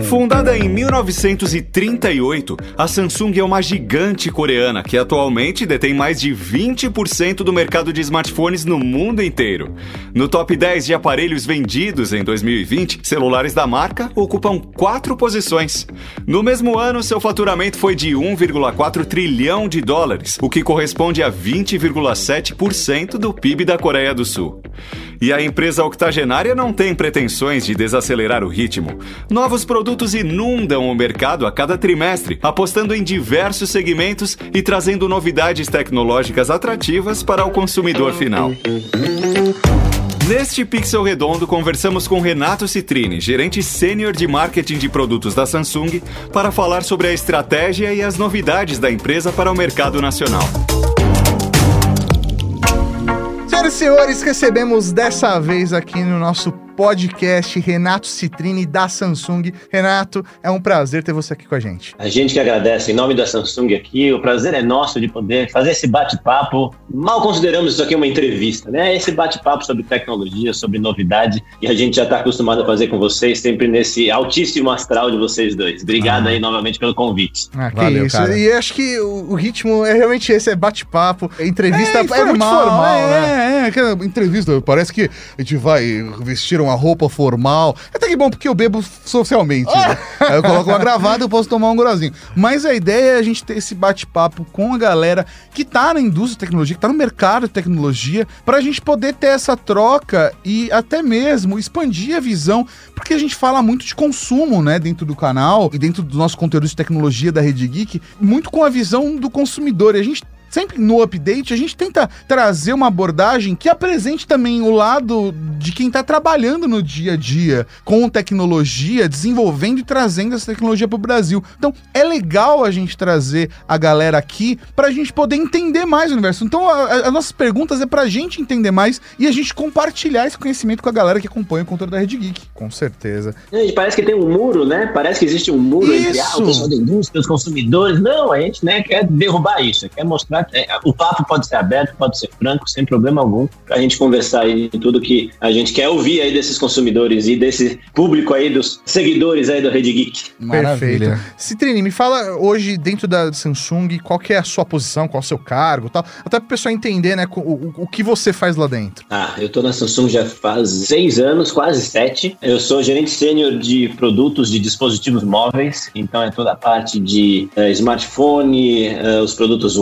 Fundada em 1938, a Samsung é uma gigante coreana que atualmente detém mais de 20% do mercado de smartphones no mundo inteiro. No top 10 de aparelhos vendidos em 2020, celulares da marca ocupam quatro posições. No mesmo ano, seu faturamento foi de 1,4 trilhão de dólares, o que corresponde a 20,7% do PIB da Coreia do Sul. E a empresa octogenária não tem pretensões de desacelerar o ritmo. Novos produtos inundam o mercado a cada trimestre, apostando em diversos segmentos e trazendo novidades tecnológicas atrativas para o consumidor final. Neste Pixel Redondo, conversamos com Renato Citrini, gerente sênior de marketing de produtos da Samsung, para falar sobre a estratégia e as novidades da empresa para o mercado nacional. Senhores, recebemos dessa vez aqui no nosso podcast Renato Citrini da Samsung. Renato, é um prazer ter você aqui com a gente. A gente que agradece em nome da Samsung aqui, o prazer é nosso de poder fazer esse bate-papo. Mal consideramos isso aqui uma entrevista, né? Esse bate-papo sobre tecnologia, sobre novidade, e a gente já está acostumado a fazer com vocês, sempre nesse altíssimo astral de vocês dois. Obrigado ah. aí novamente pelo convite. Ah, que Valeu, isso. Cara. E acho que o, ritmo é realmente esse, é bate-papo, entrevista é, é muito formal, é, né? É, é, entrevista, parece que a gente vai vestir uma roupa formal. Até que bom, porque eu bebo socialmente. Né? Aí eu coloco uma gravata e eu posso tomar um grozinho. Mas a ideia é a gente ter esse bate-papo com a galera que tá na indústria de tecnologia, que tá no mercado de tecnologia, pra gente poder ter essa troca e até mesmo expandir a visão, porque a gente fala muito de consumo, né, dentro do canal e dentro do nosso conteúdo de tecnologia da Rede Geek, muito com a visão do consumidor. E a gente sempre no update, a gente tenta trazer uma abordagem que apresente também o lado de quem está trabalhando no dia a dia com tecnologia, desenvolvendo e trazendo essa tecnologia para o Brasil. Então, é legal a gente trazer a galera aqui para a gente poder entender mais o universo. Então, as nossas perguntas é para a gente entender mais e a gente compartilhar esse conhecimento com a galera que acompanha o conteúdo da Rede Geek. Com certeza. Gente, parece que tem um muro, né? Parece que existe um muro isso. entre ah, o pessoal da indústria, os consumidores. Não, a gente né, quer derrubar isso, quer mostrar é, o papo pode ser aberto, pode ser franco, sem problema algum, para a gente conversar aí de tudo que a gente quer ouvir aí desses consumidores e desse público aí, dos seguidores aí do Rede Geek. Maravilha. Citrini, me fala hoje dentro da Samsung, qual que é a sua posição, qual é o seu cargo tal, até para o pessoal entender, né, o, o, o, que você faz lá dentro. Ah, eu tô na Samsung já faz seis anos, quase sete. Eu sou gerente sênior de produtos de dispositivos móveis, então é toda a parte de uh, smartphone, uh, os produtos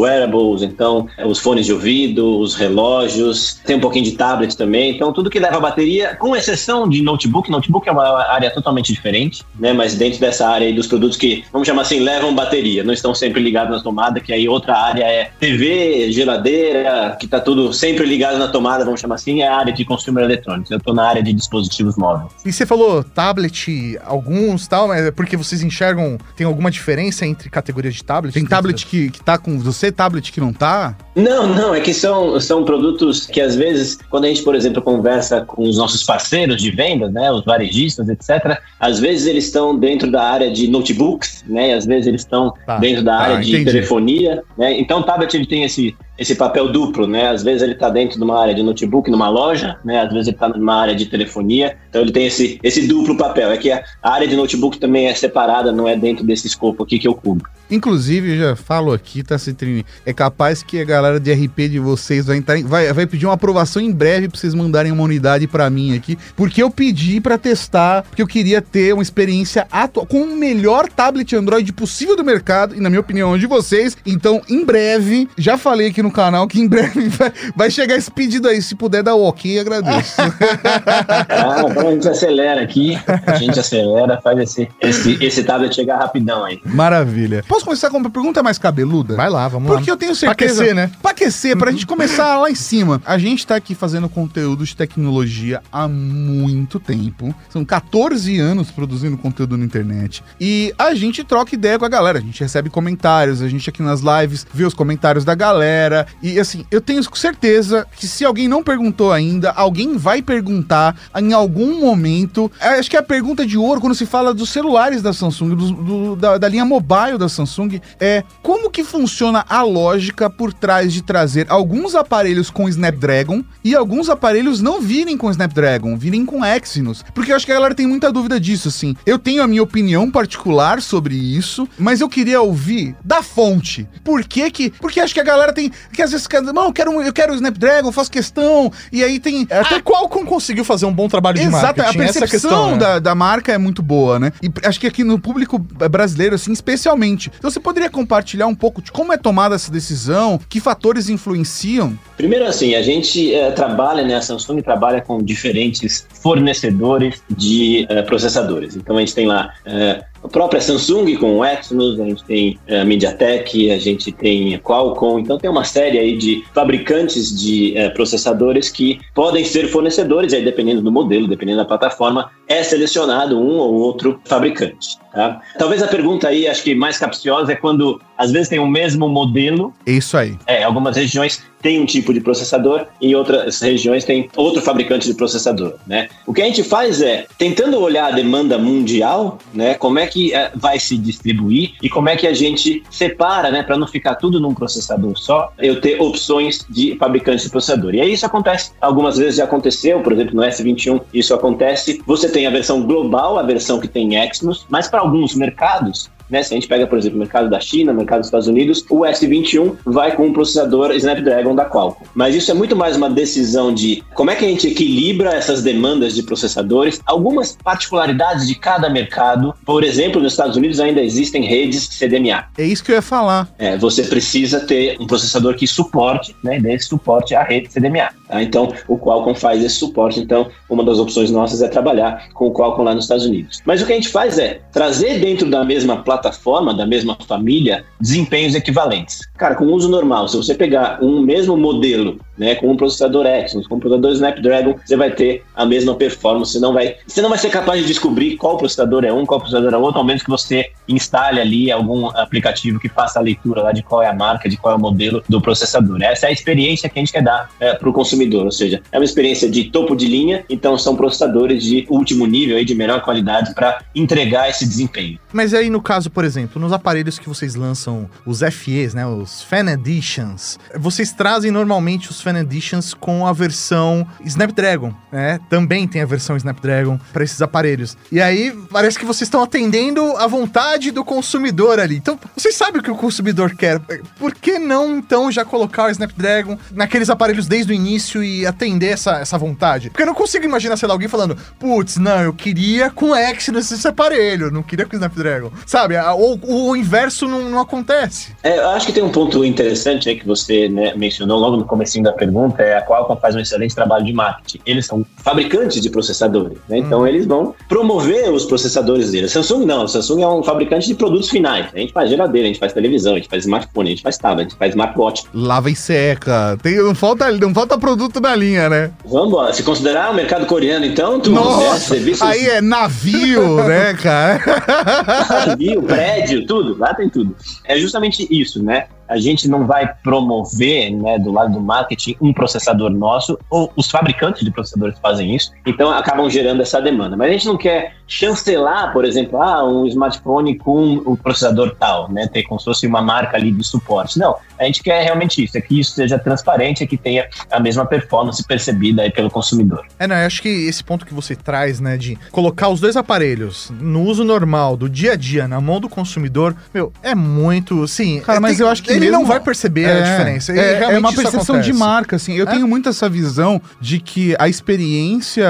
wearables, então os fones de ouvido, os relógios, tem um pouquinho de tablet também, então tudo que leva bateria, com exceção de notebook, notebook é uma área totalmente diferente, né? Mas dentro dessa área aí dos produtos que, vamos chamar assim, levam bateria, não estão sempre ligados na tomada, que aí outra área é TV, geladeira, que tá tudo sempre ligado na tomada, vamos chamar assim, é a área de consumer electronics. Eu estou na área de dispositivos móveis. E você falou tablet, alguns tal, mas é porque vocês enxergam, tem alguma diferença entre categorias de tablet? Tem tablet que, que tá com você, tablet que não tá? Não, não, é que são, são produtos que às vezes, quando a gente, por exemplo, conversa com os nossos parceiros de venda, né, os varejistas, etc., às vezes eles estão dentro da área de notebooks, né, às vezes eles estão tá, dentro da tá, área de entendi. telefonia, né, então o tablet ele tem esse, esse papel duplo, né? Às vezes ele está dentro de uma área de notebook, numa loja, né? Às vezes ele está numa área de telefonia, então ele tem esse, esse duplo papel. É que a área de notebook também é separada, não é dentro desse escopo aqui que eu cubro. Inclusive, já falo aqui, tá, Citrini? É capaz que a galera de RP de vocês vai, entrar, vai, vai pedir uma aprovação em breve pra vocês mandarem uma unidade para mim aqui, porque eu pedi para testar, porque eu queria ter uma experiência atual, com o melhor tablet Android possível do mercado, e na minha opinião, de vocês. Então, em breve, já falei aqui no canal que em breve vai, vai chegar esse pedido aí. Se puder dar o ok, agradeço. ah, então a gente acelera aqui, a gente acelera, faz esse, esse, esse tablet chegar rapidão aí. Maravilha. Posso começar com uma pergunta mais cabeluda? Vai lá, vamos Porque lá. Porque eu tenho certeza. Pra aquecer, né? Pra aquecer, pra gente começar lá em cima. A gente tá aqui fazendo conteúdo de tecnologia há muito tempo. São 14 anos produzindo conteúdo na internet. E a gente troca ideia com a galera. A gente recebe comentários, a gente aqui nas lives vê os comentários da galera. E assim, eu tenho certeza que se alguém não perguntou ainda, alguém vai perguntar em algum momento. Acho que é a pergunta de ouro quando se fala dos celulares da Samsung, do, do, da, da linha mobile da Samsung Samsung é como que funciona a lógica por trás de trazer alguns aparelhos com Snapdragon e alguns aparelhos não virem com Snapdragon, virem com Exynos. Porque eu acho que a galera tem muita dúvida disso, assim. Eu tenho a minha opinião particular sobre isso, mas eu queria ouvir da fonte. Por que que... Porque acho que a galera tem... Que às vezes, não, eu quero, eu quero o Snapdragon, faço questão, e aí tem... Até a... Qualcomm conseguiu fazer um bom trabalho de Exato, marketing. a percepção questão, né? da, da marca é muito boa, né? E acho que aqui no público brasileiro, assim, especialmente. Então você poderia compartilhar um pouco de como é tomada essa decisão, que fatores influenciam? Primeiro, assim, a gente é, trabalha, né? A Samsung trabalha com diferentes fornecedores de é, processadores. Então a gente tem lá é, a própria Samsung com o Exynos, a gente tem a MediaTek, a gente tem a Qualcomm, então tem uma série aí de fabricantes de processadores que podem ser fornecedores, aí dependendo do modelo, dependendo da plataforma, é selecionado um ou outro fabricante. Tá? Talvez a pergunta aí, acho que mais capciosa, é quando às vezes tem o mesmo modelo. Isso aí. É, algumas regiões têm um tipo de processador e outras regiões têm outro fabricante de processador, né? O que a gente faz é, tentando olhar a demanda mundial, né? Como é que é, vai se distribuir e como é que a gente separa, né? Para não ficar tudo num processador só, eu ter opções de fabricantes de processador. E aí isso acontece, algumas vezes já aconteceu, por exemplo, no S21 isso acontece. Você tem a versão global, a versão que tem Exynos, mas para alguns mercados né? Se a gente pega, por exemplo, o mercado da China, o mercado dos Estados Unidos, o S21 vai com um processador Snapdragon da Qualcomm. Mas isso é muito mais uma decisão de como é que a gente equilibra essas demandas de processadores, algumas particularidades de cada mercado. Por exemplo, nos Estados Unidos ainda existem redes CDMA. É isso que eu ia falar. É, você precisa ter um processador que suporte, né, desse suporte à rede CDMA. Tá? Então, o Qualcomm faz esse suporte. Então, uma das opções nossas é trabalhar com o Qualcomm lá nos Estados Unidos. Mas o que a gente faz é trazer dentro da mesma plataforma plataforma da mesma família desempenhos equivalentes. Cara, com uso normal, se você pegar um mesmo modelo, né, com um processador Exynos, com um processador Snapdragon, você vai ter a mesma performance. Você não vai, você não vai ser capaz de descobrir qual processador é um, qual processador é outro, ao menos que você instale ali algum aplicativo que faça a leitura lá de qual é a marca, de qual é o modelo do processador. Essa é a experiência que a gente quer dar é, para o consumidor, ou seja, é uma experiência de topo de linha, então são processadores de último nível, de melhor qualidade para entregar esse desempenho. Mas aí no caso, por exemplo, nos aparelhos que vocês lançam, os FEs, né, os Fan Editions, vocês trazem normalmente os Fan Editions com a versão Snapdragon, né? Também tem a versão Snapdragon para esses aparelhos. E aí parece que vocês estão atendendo a vontade do consumidor ali. Então, vocês sabem o que o consumidor quer. Por que não então já colocar o Snapdragon naqueles aparelhos desde o início e atender essa, essa vontade? Porque eu não consigo imaginar, sei lá, alguém falando, putz, não, eu queria com X nesse aparelho, não queria com o Snapdragon. Sabe? Ou o inverso não, não acontece. É, eu acho que tem um ponto interessante aí que você né, mencionou logo no começo da pergunta, é a Qualcomm faz um excelente trabalho de marketing. Eles são fabricantes de processadores, né? Então hum. eles vão promover os processadores deles. Samsung não, Samsung é um fabricante de produtos finais. A gente faz geladeira, a gente faz televisão, a gente faz smartphone, a gente faz tablet, a gente faz smartwatch. Lava e seca. Tem, não, falta, não falta produto na linha, né? Vamos. Se considerar o mercado coreano, então, tu Nossa, né, serviços... aí é navio, né, cara? navio, prédio, tudo. Lá tem tudo. É justamente isso, né? A gente não vai promover, né, do lado do marketing, um processador nosso, ou os fabricantes de processadores fazem isso, então acabam gerando essa demanda. Mas a gente não quer chancelar, por exemplo, ah, um smartphone com o processador tal, né, ter como se fosse uma marca ali de suporte. Não, a gente quer realmente isso, é que isso seja transparente, é que tenha a mesma performance percebida aí pelo consumidor. É, não, eu acho que esse ponto que você traz, né, de colocar os dois aparelhos no uso normal, do dia a dia, na mão do consumidor, meu, é muito, sim. Cara, mas tem, eu acho que ele mesmo... não vai perceber é, a diferença. É, é, uma percepção de marca, assim. Eu é? tenho muito essa visão de que a experiência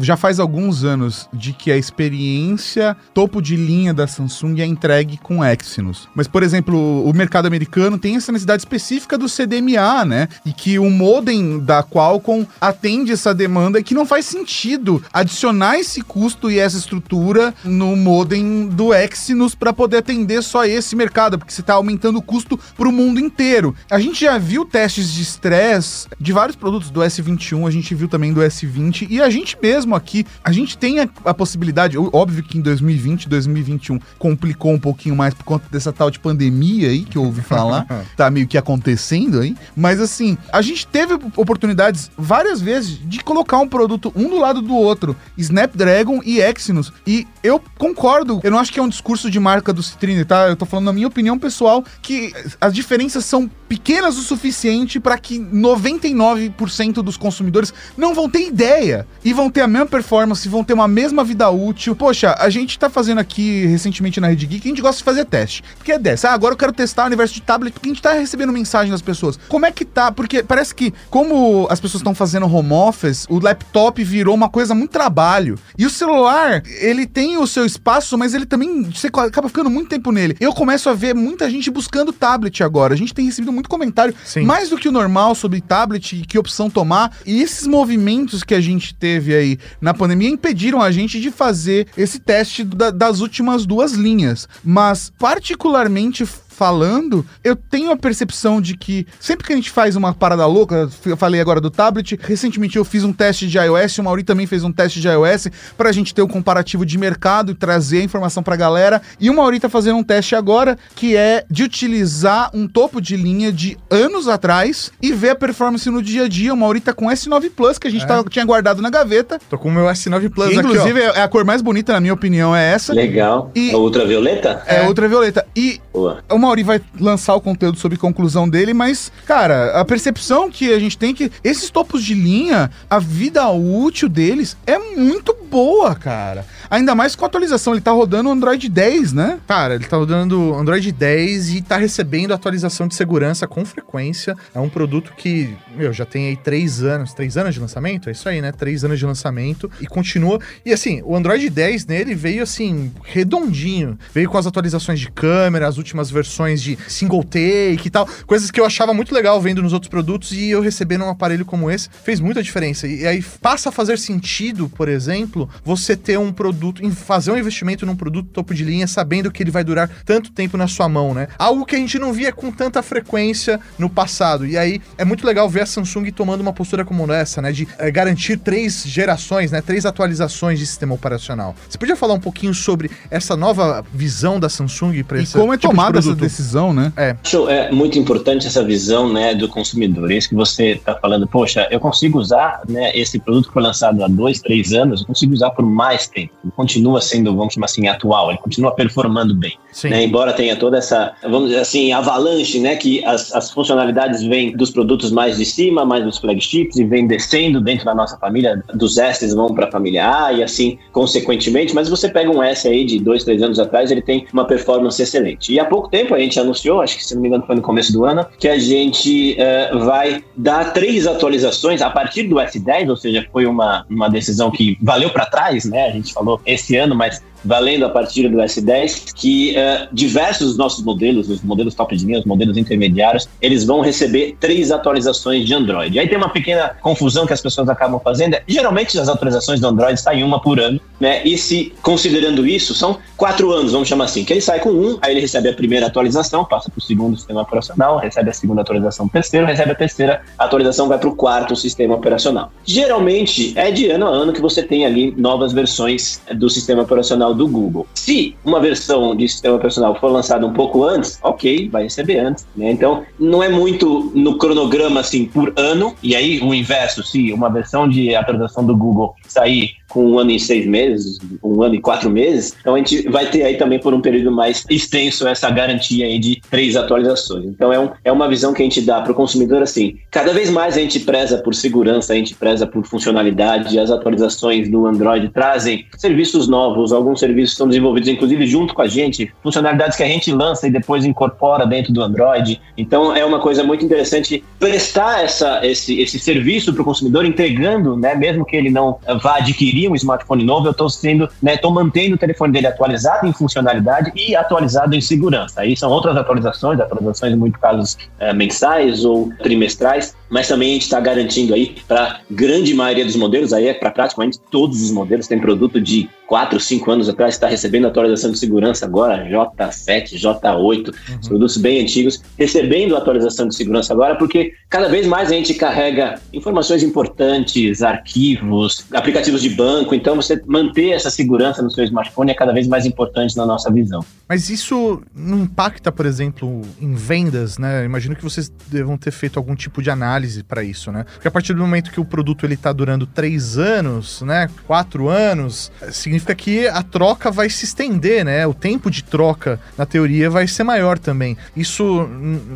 já faz alguns anos de que a experiência topo de linha da Samsung é entregue com Exynos. Mas, por exemplo, o mercado americano tem essa necessidade específica do CDMA, né? E que o modem da Qualcomm atende essa demanda e que não faz sentido adicionar esse custo e essa estrutura no modem do Exynos para poder atender só esse mercado, porque você está aumentando o custo para o mundo inteiro. A gente já viu testes de estresse de vários produtos do S21, a gente viu também do S20 e a gente mesmo aqui, a gente tem a, a possibilidade, óbvio que em 2020, 2021 complicou um pouquinho mais por conta dessa tal de pandemia aí que eu ouvi falar, tá meio que acontecendo aí, mas assim, a gente teve oportunidades várias vezes de colocar um produto um do lado do outro, Snapdragon e Exynos, e eu concordo, eu não acho que é um discurso de marca do Citrine, tá? Eu tô falando na minha opinião pessoal que as diferenças são pequenas o suficiente para que 99% dos consumidores não vão ter ideia e vão ter a mesma performance, vão ter uma mesma vida útil. Poxa, a gente tá fazendo aqui recentemente na Rede Geek, a gente gosta de fazer teste. Porque é dessa, ah, agora eu quero testar o universo de tablet, porque a gente tá recebendo mensagem das pessoas. Como é que tá? Porque parece que, como as pessoas estão fazendo home office, o laptop virou uma coisa muito trabalho. E o celular, ele tem o seu espaço, mas ele também, você acaba ficando muito tempo nele. Eu começo a ver muita gente buscando tablet agora. A gente tem recebido muito comentário, Sim. mais do que o normal, sobre tablet e que opção tomar. E esses movimentos que a gente teve aí na pandemia impediram a gente de fazer esse teste da, das últimas duas linhas. Mas, particularmente falando, eu tenho a percepção de que sempre que a gente faz uma parada louca, eu falei agora do tablet, recentemente eu fiz um teste de iOS, o Mauri também fez um teste de iOS pra gente ter o um comparativo de mercado e trazer a informação pra galera. E o Mauri tá fazendo um teste agora que é de utilizar um topo de linha de anos atrás e ver a performance no dia a dia. O Mauri tá com S9 Plus que a gente é. tá, tinha guardado na gaveta. Tô com o meu S9 Plus que, Inclusive, aqui, é a cor mais bonita, na minha opinião, é essa. Legal. E, é ultravioleta? É, é ultravioleta. E Boa. uma Mauri vai lançar o conteúdo sobre conclusão dele, mas, cara, a percepção que a gente tem é que esses topos de linha, a vida útil deles é muito boa, cara. Ainda mais com a atualização, ele tá rodando Android 10, né? Cara, ele tá rodando Android 10 e tá recebendo atualização de segurança com frequência. É um produto que, meu, já tem aí três anos, três anos de lançamento? É isso aí, né? Três anos de lançamento e continua. E assim, o Android 10 nele veio assim, redondinho. Veio com as atualizações de câmera, as últimas versões de single take e tal. Coisas que eu achava muito legal vendo nos outros produtos e eu recebendo um aparelho como esse fez muita diferença. E aí passa a fazer sentido, por exemplo, você ter um produto produto, em fazer um investimento num produto topo de linha, sabendo que ele vai durar tanto tempo na sua mão, né? Algo que a gente não via com tanta frequência no passado. E aí é muito legal ver a Samsung tomando uma postura como essa, né? De é, garantir três gerações, né? Três atualizações de sistema operacional. Você podia falar um pouquinho sobre essa nova visão da Samsung para esse E como é tipo tomada de essa decisão, né? É. Acho é muito importante essa visão, né, do consumidor. É isso que você está falando. Poxa, eu consigo usar, né, esse produto que foi lançado há dois, três anos, eu consigo usar por mais tempo continua sendo, vamos chamar assim, atual, ele continua performando bem. Né? Embora tenha toda essa, vamos dizer assim, avalanche, né? Que as, as funcionalidades vêm dos produtos mais de cima, mais dos flagships, e vem descendo dentro da nossa família, dos S vão para a família A e assim consequentemente. Mas você pega um S aí de dois, três anos atrás, ele tem uma performance excelente. E há pouco tempo a gente anunciou, acho que se não me engano foi no começo do ano, que a gente uh, vai dar três atualizações a partir do S10, ou seja, foi uma, uma decisão que valeu para trás, né? A gente falou esse ano, mas valendo a partir do S10, que uh, diversos dos nossos modelos, os modelos top de linha, os modelos intermediários, eles vão receber três atualizações de Android. Aí tem uma pequena confusão que as pessoas acabam fazendo. É, geralmente as atualizações do Android saem uma por ano, né? E se considerando isso, são quatro anos, vamos chamar assim, que ele sai com um, aí ele recebe a primeira atualização, passa para o segundo sistema operacional, recebe a segunda atualização, terceiro, recebe a terceira atualização, vai para o quarto sistema operacional. Geralmente é de ano a ano que você tem ali novas versões do sistema operacional do Google. Se uma versão de sistema operacional for lançada um pouco antes, ok, vai receber antes. Né? Então, não é muito no cronograma assim por ano, e aí o inverso, se uma versão de atualização do Google sair com um ano e seis meses, um ano e quatro meses, então a gente vai ter aí também por um período mais extenso essa garantia aí de três atualizações. Então é, um, é uma visão que a gente dá para o consumidor assim, cada vez mais a gente preza por segurança, a gente preza por funcionalidade, as atualizações do Android trazem serviços novos, alguns serviços são desenvolvidos inclusive junto com a gente, funcionalidades que a gente lança e depois incorpora dentro do Android. Então é uma coisa muito interessante prestar essa, esse, esse serviço para o consumidor, entregando, né, mesmo que ele não vá adquirir um smartphone novo, eu estou sendo, né, estou mantendo o telefone dele atualizado em funcionalidade e atualizado em segurança. Aí são outras atualizações, atualizações em muitos casos é, mensais ou trimestrais, mas também a gente está garantindo aí para grande maioria dos modelos, aí é para praticamente todos os modelos, tem produto de 4, 5 anos atrás, está recebendo atualização de segurança agora, J7, J8, uhum. produtos bem antigos, recebendo atualização de segurança agora, porque cada vez mais a gente carrega informações importantes, arquivos, aplicativos de banco, então você manter essa segurança no seu smartphone é cada vez mais importante na nossa visão. Mas isso não impacta, por exemplo, em vendas, né? Imagino que vocês devam ter feito algum tipo de análise para isso, né? Porque a partir do momento que o produto ele está durando três anos, né, quatro anos, significa que a troca vai se estender, né? O tempo de troca, na teoria, vai ser maior também. Isso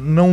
não,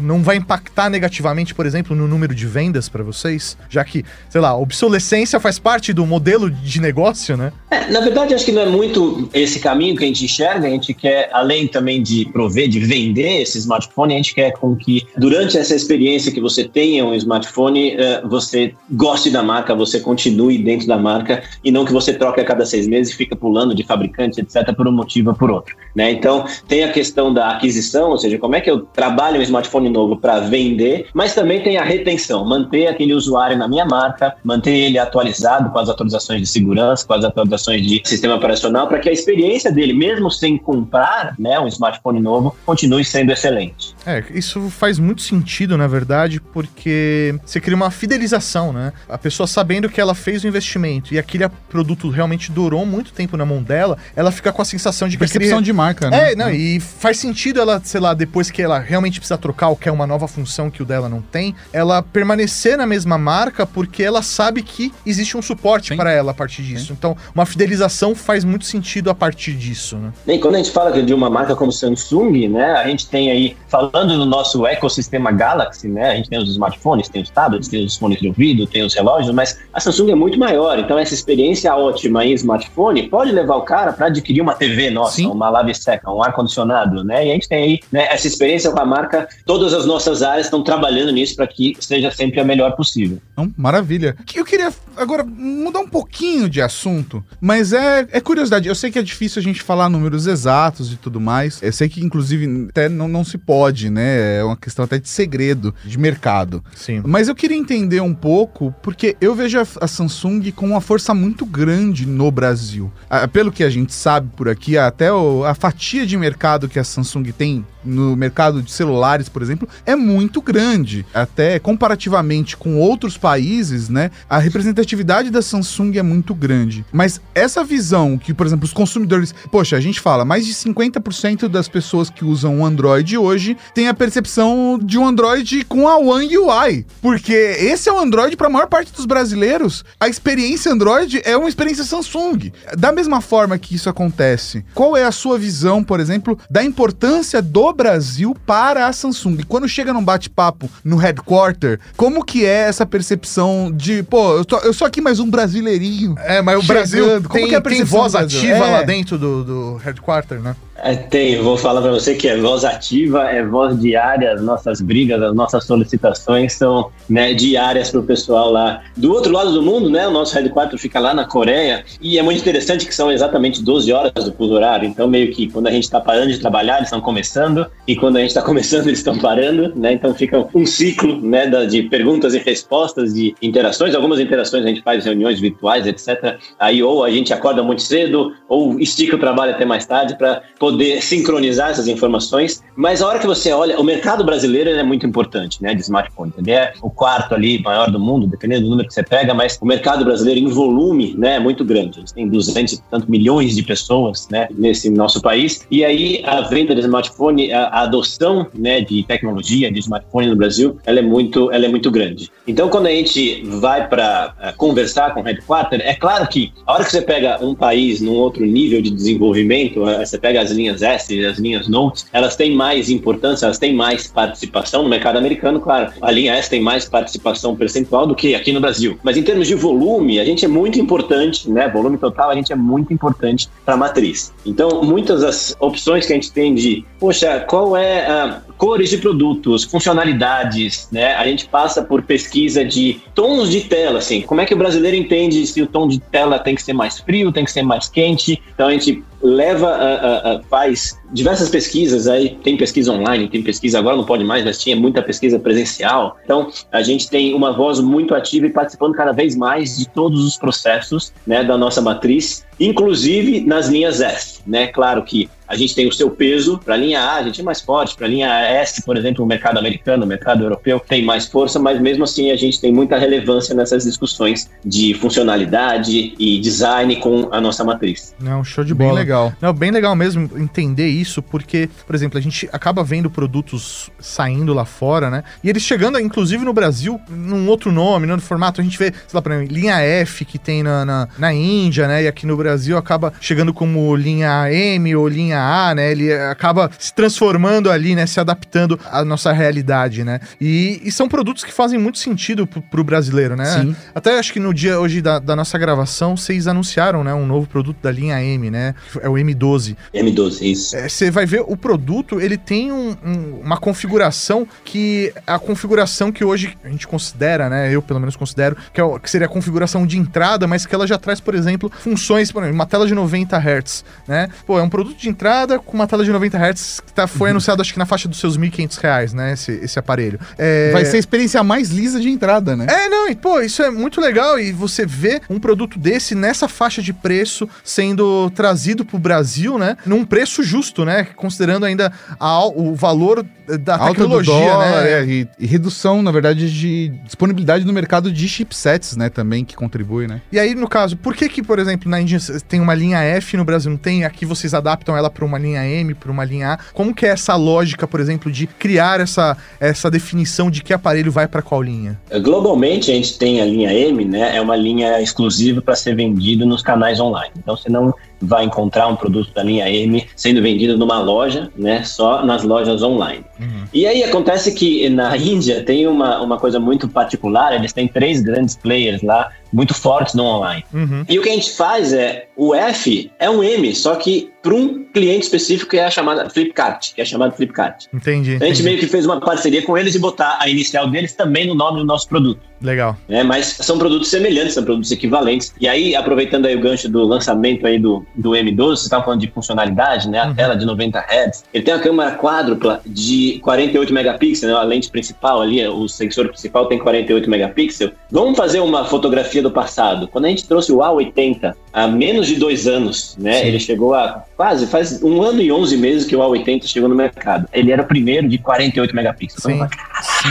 não vai impactar negativamente, por exemplo, no número de vendas para vocês? Já que, sei lá, obsolescência faz parte do modelo de negócio, né? É, na verdade, acho que não é muito esse caminho que a gente enxerga. A gente quer, além também de prover, de vender esse smartphone, a gente quer com que, durante essa experiência que você tenha um smartphone, eh, você goste da marca, você continue dentro da marca e não que você troque a cada seis meses e fica pulando de fabricante, etc., por um motivo ou por outro. Né? Então, tem a questão da aquisição, ou seja, como é que eu trabalho um smartphone novo para vender, mas também tem a retenção, manter aquele usuário na minha marca, manter ele atualizado com as atualizações de segurança, com as atualizações de sistema operacional, para que a experiência dele, mesmo sem comprar né, um smartphone novo, continue sendo excelente. É, isso faz muito sentido, na verdade, porque você cria uma fidelização, né? A pessoa sabendo que ela fez o investimento e aquele produto realmente durou muito tempo na mão dela, ela fica com a sensação de que percepção de marca, né? É, não, e faz sentido ela, sei lá, depois que ela realmente precisa trocar ou quer uma nova função que o dela não tem, ela permanecer na mesma marca porque ela sabe que existe um suporte para ela a partir disso. Sim. Então, uma fidelização faz muito sentido a partir disso, né? Bem, quando a gente fala de uma marca como Samsung, né, a gente tem aí, falando no nosso ecossistema Galaxy, né, a gente tem os smartphones, tem os tablets, tem os fones de ouvido, tem os relógios, mas a Samsung é muito maior, então essa experiência ótima em smartphone pode levar o cara para adquirir uma TV nossa, Sim. uma lave seca, um ar-condicionado, né, e a gente tem aí né, essa experiência com a marca, todas as nossas áreas estão trabalhando nisso para que seja sempre a melhor possível. Então, maravilha. Eu queria agora mudar um pouquinho de assunto, mas é, é curiosidade. Eu sei que é difícil a gente falar números exatos e tudo mais. Eu sei que, inclusive, até não, não se pode, né? É uma questão até de segredo de mercado. Sim. Mas eu queria entender um pouco, porque eu vejo a, a Samsung com uma força muito grande no Brasil. Ah, pelo que a gente sabe por aqui, até o, a fatia de mercado que a Samsung tem no mercado de celulares, por exemplo, é muito grande. Até comparativamente com outros países, né? A representatividade da Samsung é muito grande. Mas essa visão que, por exemplo, os consumidores. Poxa, a gente fala, mais de 50% das pessoas que usam o Android hoje tem a percepção de um Android com a One UI. Porque esse é o Android para a maior parte dos brasileiros. A experiência Android é uma experiência Samsung. Da mesma forma que isso acontece, qual é a sua visão, por exemplo, da importância do Brasil para a Samsung. Quando chega num bate-papo no headquarter, como que é essa percepção de, pô, eu, tô, eu sou aqui mais um brasileirinho. É, mas o Brasil como tem, que é a tem voz ativa é. lá dentro do, do headquarter, né? É, tem, vou falar para você que é voz ativa, é voz diária, as nossas brigas, as nossas solicitações são né, diárias para o pessoal lá do outro lado do mundo, né? O nosso headquarter fica lá na Coreia e é muito interessante que são exatamente 12 horas do fuso horário, então meio que quando a gente está parando de trabalhar, eles estão começando e quando a gente está começando, eles estão parando, né? Então fica um ciclo né, de perguntas e respostas, de interações, algumas interações a gente faz reuniões virtuais, etc. Aí ou a gente acorda muito cedo ou estica o trabalho até mais tarde para poder sincronizar essas informações. Mas a hora que você olha, o mercado brasileiro é muito importante, né, de smartphone. Ele é o quarto ali maior do mundo, dependendo do número que você pega, mas o mercado brasileiro em volume, né, é muito grande. A gente tem 200 e tanto milhões de pessoas, né, nesse nosso país. E aí a venda de smartphone, a, a adoção, né, de tecnologia, de smartphone no Brasil, ela é muito, ela é muito grande. Então, quando a gente vai para eh, conversar com o headquarter, é claro que a hora que você pega um país num outro nível de desenvolvimento, uh, você pega as linhas S, as linhas Note, elas têm mais importância, elas têm mais participação no mercado americano, claro. A linha S tem mais participação percentual do que aqui no Brasil. Mas em termos de volume, a gente é muito importante, né? Volume total, a gente é muito importante para a matriz. Então, muitas das opções que a gente tem de, poxa, qual é a cores de produtos, funcionalidades, né? A gente passa por pesquisa de tons de tela, assim. Como é que o brasileiro entende se o tom de tela tem que ser mais frio, tem que ser mais quente? Então a gente leva, a, faz diversas pesquisas aí, tem pesquisa online, tem pesquisa agora não pode mais, mas tinha muita pesquisa presencial. Então, a gente tem uma voz muito ativa e participando cada vez mais de todos os processos né, da nossa matriz, inclusive nas linhas S. Né? Claro que a gente tem o seu peso. Para a linha A, a gente é mais forte. Para a linha S, por exemplo, o mercado americano, o mercado europeu tem mais força, mas mesmo assim a gente tem muita relevância nessas discussões de funcionalidade e design com a nossa matriz. Não, show de bola. Bem legal. Não, bem legal mesmo entender isso, porque, por exemplo, a gente acaba vendo produtos saindo lá fora, né? E eles chegando, inclusive, no Brasil, num outro nome, no formato. A gente vê, sei lá, por exemplo, linha F que tem na, na, na Índia, né? E aqui no Brasil acaba chegando como linha M ou linha A, né? Ele acaba se transformando ali, né? Se adaptando à nossa realidade, né? E, e são produtos que fazem muito sentido pro, pro brasileiro, né? Sim. Até acho que no dia hoje da, da nossa gravação, vocês anunciaram, né? Um novo produto da linha M, né? É o M12. M12, isso. É, Você vai ver o produto, ele tem um- um- uma configuração que a configuração que hoje a gente considera, né? Eu pelo menos considero que, é que seria a configuração de entrada, mas que ela já traz, por exemplo, funções, por exemplo, uma tela de 90 Hz, né? Pô, é um produto de entrada com uma tela de 90 Hz que tá, foi anunciado acho que na faixa dos seus 1.500 reais, né? Esse, esse aparelho. É, Vai ser a experiência mais lisa de entrada, né? é, não, e pô, isso é muito legal e você vê um produto desse nessa faixa de preço sendo trazido pro Brasil, né? Num preço justo, né? Considerando ainda a- o valor da Alta do tecnologia, dólar, né? é, e, e redução, na verdade, de disponibilidade no mercado de chipsets, né? Também que contribui, né? E aí, no caso, por que que, por exemplo, na Índia tem uma linha F no Brasil não tem? Aqui vocês adaptam ela para uma linha M, para uma linha A. Como que é essa lógica, por exemplo, de criar essa, essa definição de que aparelho vai para qual linha? Globalmente, a gente tem a linha M, né? É uma linha exclusiva para ser vendido nos canais online. Então, você não vai encontrar um produto da linha M sendo vendido numa loja, né? Só nas lojas online. E aí acontece que na Índia tem uma, uma coisa muito particular, eles têm três grandes players lá, muito fortes no online. Uhum. E o que a gente faz é, o F é um M, só que para um cliente específico que é a chamada Flipkart, que é chamado Flipkart. Entendi. A gente entendi. meio que fez uma parceria com eles e botar a inicial deles também no nome do nosso produto. Legal. Né? Mas são produtos semelhantes, são produtos equivalentes. E aí, aproveitando aí o gancho do lançamento aí do, do M12, você estava falando de funcionalidade, né? A tela de 90 Hz. Ele tem uma câmera quádrupla de 48 megapixels, né? A lente principal ali, o sensor principal tem 48 megapixels. Vamos fazer uma fotografia do passado. Quando a gente trouxe o A80 há menos de dois anos, né? Sim. Ele chegou a quase, faz um ano e 11 meses que o A80 chegou no mercado. Ele era o primeiro de 48 megapixels. Sim. Então,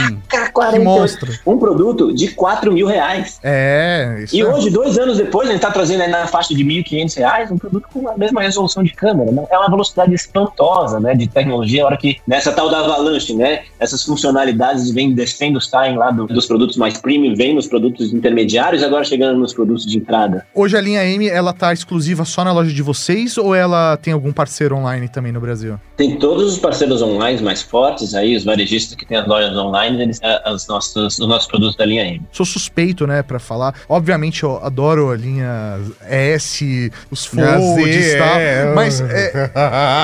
Sim. cara, Que 48 monstro. um produto de 4 mil reais. É, isso E é- hoje, dois anos depois, a gente está trazendo aí na faixa de 1.500 reais um produto com a mesma resolução de câmera. Né? É uma velocidade espantosa né, de tecnologia, a hora que nessa tal da avalanche, né? Essas funcionalidades vêm descendo, saem lá do- dos produtos mais premium, vêm nos produtos intermediários, agora chegando nos produtos de entrada. Hoje a linha M, ela tá exclusiva só na loja de vocês ou ela tem algum parceiro online também no Brasil? Tem todos os parceiros online mais fortes aí, os varejistas que têm as lojas online, eles, eh, as nossas, os nossos produtos da linha M. Sou suspeito, né, pra falar. Obviamente eu adoro a linha S, os folds e tal, é, mas é,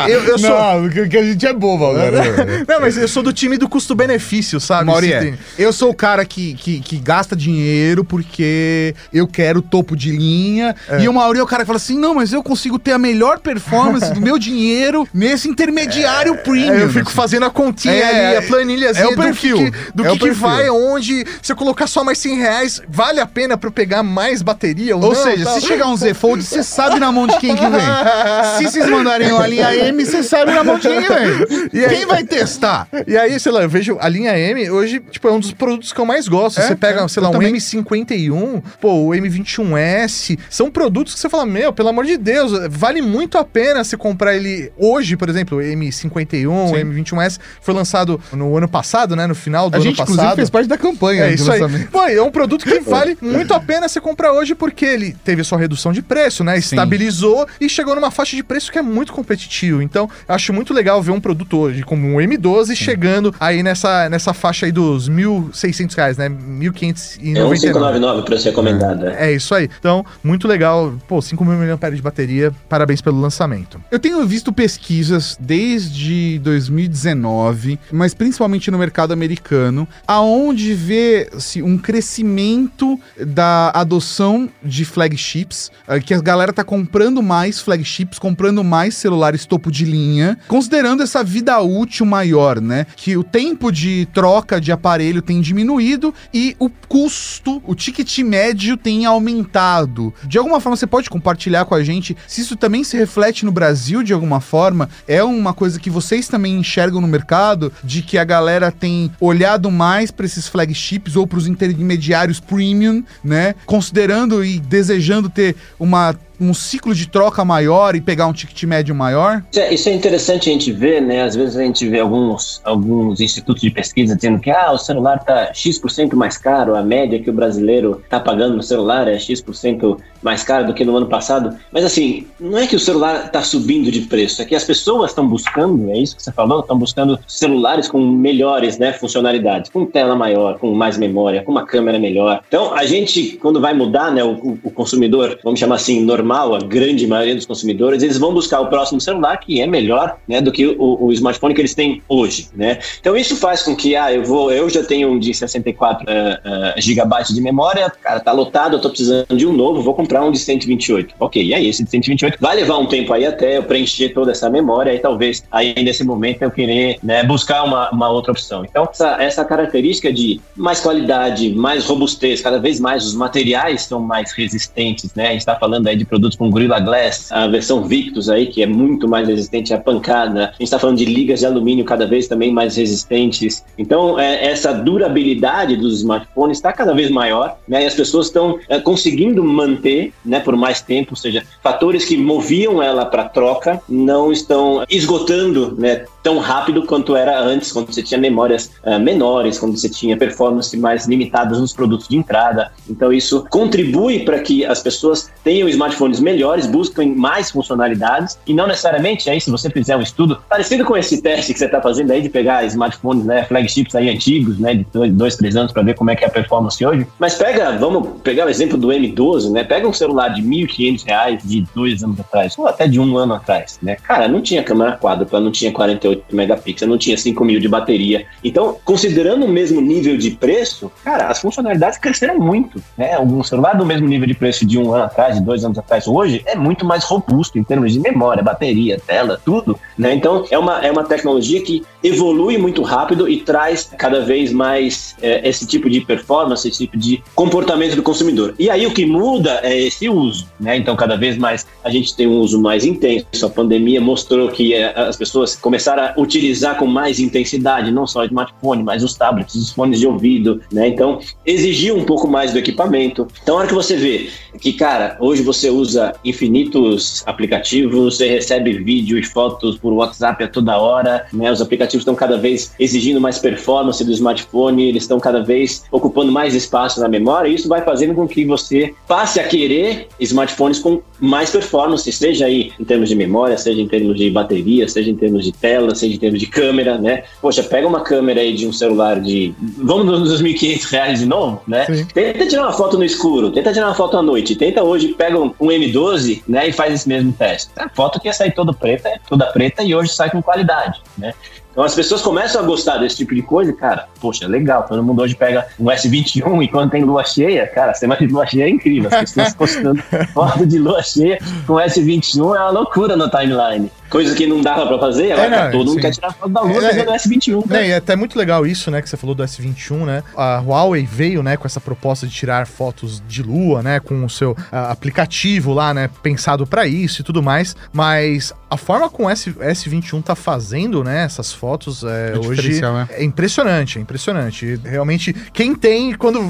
eu- eu sou- Não, que, a gente é bobo agora. não, mas eu sou do time do custo-benefício, sabe? Mauri, é. tem- eu sou o cara que, que, que gasta dinheiro porque eu quero topo de linha. E o Mauri é o cara que fala assim: não, mas eu consigo ter a melhor performance do meu dinheiro nesse intermediário premium. É, eu fico fazendo a continha É, ali, a planilhazinha é o perfil, que- do é que, que vai, onde. Se eu colocar só mais 100 reais, vale a pena pra eu pegar mais bateria ou, Ou não? seja, tal? se chegar um Z Fold, você sabe na mão de quem que vem. Se vocês mandarem uma linha M, você sabe na mão de quem que vem. E aí- Quem vai testar? E aí, sei lá, eu vejo a linha M hoje, tipo, é um dos produtos que eu mais gosto. É, você pega, é, sei lá, um também. M51, pô, o M21S. São produtos que você fala, meu, pelo amor de Deus, vale muito a pena você comprar ele hoje, por exemplo, o M51, o Sim. M21S, foi lançado no ano passado, né? No final do A ano gente, passado. inclusive, fez parte da campanha É isso aí. Pô, é um produto que vale muito a pena você comprar hoje porque ele teve sua redução de preço, né? Estabilizou e chegou numa faixa de preço que é muito competitivo. Então, eu acho muito legal ver um produto hoje como um M12 chegando aí nessa, nessa faixa aí dos 1.600 reais, né? É 1.599. 1599 o preço recomendado. né? É isso aí. Então, muito legal. Pô, 5 mil mAh de bateria. Parabéns pelo lançamento. Eu tenho visto pesquisas desde 2019, mas principalmente no mercado americano americano, aonde vê-se um crescimento da adoção de flagships, eh, que a galera tá comprando mais flagships, comprando mais celulares topo de linha, considerando essa vida útil maior, né? Que o tempo de troca de aparelho tem diminuído e o custo, o ticket médio tem aumentado. De alguma forma, você pode compartilhar com a gente se isso também se reflete no Brasil de alguma forma? É uma coisa que vocês também enxergam no mercado, de que a galera tem olhado mais para esses flagships ou para os intermediários premium, né? Considerando e desejando ter uma um ciclo de troca maior e pegar um ticket médio maior? Isso é, isso é, interessante a gente ver, né? Às vezes a gente vê alguns, alguns institutos de pesquisa dizendo que ah, o celular está X% mais caro, a média que o brasileiro está pagando no celular é X% mais caro do que no ano passado. Mas assim, não é que o celular está subindo de preço, é que as pessoas estão buscando, é isso que você falou, estão buscando celulares com melhores né, funcionalidades, com tela maior, com mais memória, com uma câmera melhor. Então, a gente, quando vai mudar, né, o, o consumidor, vamos chamar assim, normal, normal, a grande maioria dos consumidores, eles vão buscar o próximo celular que é melhor, né, do que o, o smartphone que eles têm hoje, né? Então isso faz com que, ah, eu vou, eu já tenho um de 64 uh, uh, gigabytes de memória, cara, tá lotado, eu tô precisando de um novo, vou comprar um de 128. Ok, e aí esse de 128 vai levar um tempo aí até eu preencher toda essa memória e talvez aí nesse momento eu querer, né, buscar uma, uma outra opção. Então essa, essa característica de mais qualidade, mais robustez, cada vez mais os materiais são mais resistentes, né? A gente tá falando aí de produtos com Gorilla Glass, a versão Victus aí, que é muito mais resistente à pancada. A gente está falando de ligas de alumínio cada vez também mais resistentes. Então, é, essa durabilidade dos smartphones está cada vez maior, né? E as pessoas estão é, conseguindo manter, né, por mais tempo, ou seja, fatores que moviam ela para troca não estão esgotando, né, tão rápido quanto era antes, quando você tinha memórias uh, menores, quando você tinha performance mais limitadas nos produtos de entrada. Então, isso contribui para que as pessoas tenham smartphones melhores, busquem mais funcionalidades e não necessariamente aí, se você fizer um estudo parecido com esse teste que você está fazendo aí de pegar smartphones, né, flagships aí antigos, né, de dois, três anos para ver como é que é a performance hoje. Mas pega, vamos pegar o exemplo do M12, né? Pega um celular de R$ 1.500 de dois anos atrás, ou até de um ano atrás, né? Cara, não tinha câmera quádrupla, não tinha 48 8 megapixels, não tinha 5 mil de bateria. Então, considerando o mesmo nível de preço, cara, as funcionalidades cresceram muito. Né? Um celular do mesmo nível de preço de um ano atrás, de dois anos atrás, hoje, é muito mais robusto em termos de memória, bateria, tela, tudo. Né? Então, é uma, é uma tecnologia que evolui muito rápido e traz cada vez mais é, esse tipo de performance, esse tipo de comportamento do consumidor. E aí o que muda é esse uso. Né? Então, cada vez mais a gente tem um uso mais intenso. A pandemia mostrou que é, as pessoas começaram para utilizar com mais intensidade, não só o smartphone, mas os tablets, os fones de ouvido, né? Então, exigir um pouco mais do equipamento. Então, a hora que você vê que, cara, hoje você usa infinitos aplicativos, você recebe vídeo e fotos por WhatsApp a toda hora, né? Os aplicativos estão cada vez exigindo mais performance do smartphone, eles estão cada vez ocupando mais espaço na memória, e isso vai fazendo com que você passe a querer smartphones com mais performance, seja aí em termos de memória, seja em termos de bateria, seja em termos de tela, assim, de termos de câmera, né? Poxa, pega uma câmera aí de um celular de. Vamos nos 2.500 reais de novo, né? Sim. Tenta tirar uma foto no escuro, tenta tirar uma foto à noite, tenta hoje, pega um, M12, né? E faz esse mesmo teste. A foto que ia sair toda preta, é toda preta e hoje sai com qualidade, né? Então as pessoas começam a gostar desse tipo de coisa, cara, poxa, legal, todo mundo hoje pega um S21 e quando tem lua cheia, cara, semana de lua cheia é incrível, as pessoas postando foto de lua cheia com S21 é uma loucura no timeline coisa que não dava pra fazer, agora é, não, todo sim. mundo quer tirar foto da lua é, do S21. Né? É até muito legal isso, né, que você falou do S21, né? A Huawei veio, né, com essa proposta de tirar fotos de lua, né, com o seu uh, aplicativo lá, né, pensado para isso e tudo mais, mas a forma como o S, S21 tá fazendo, né, essas fotos é, é hoje né? é impressionante, é impressionante. Realmente, quem tem, quando.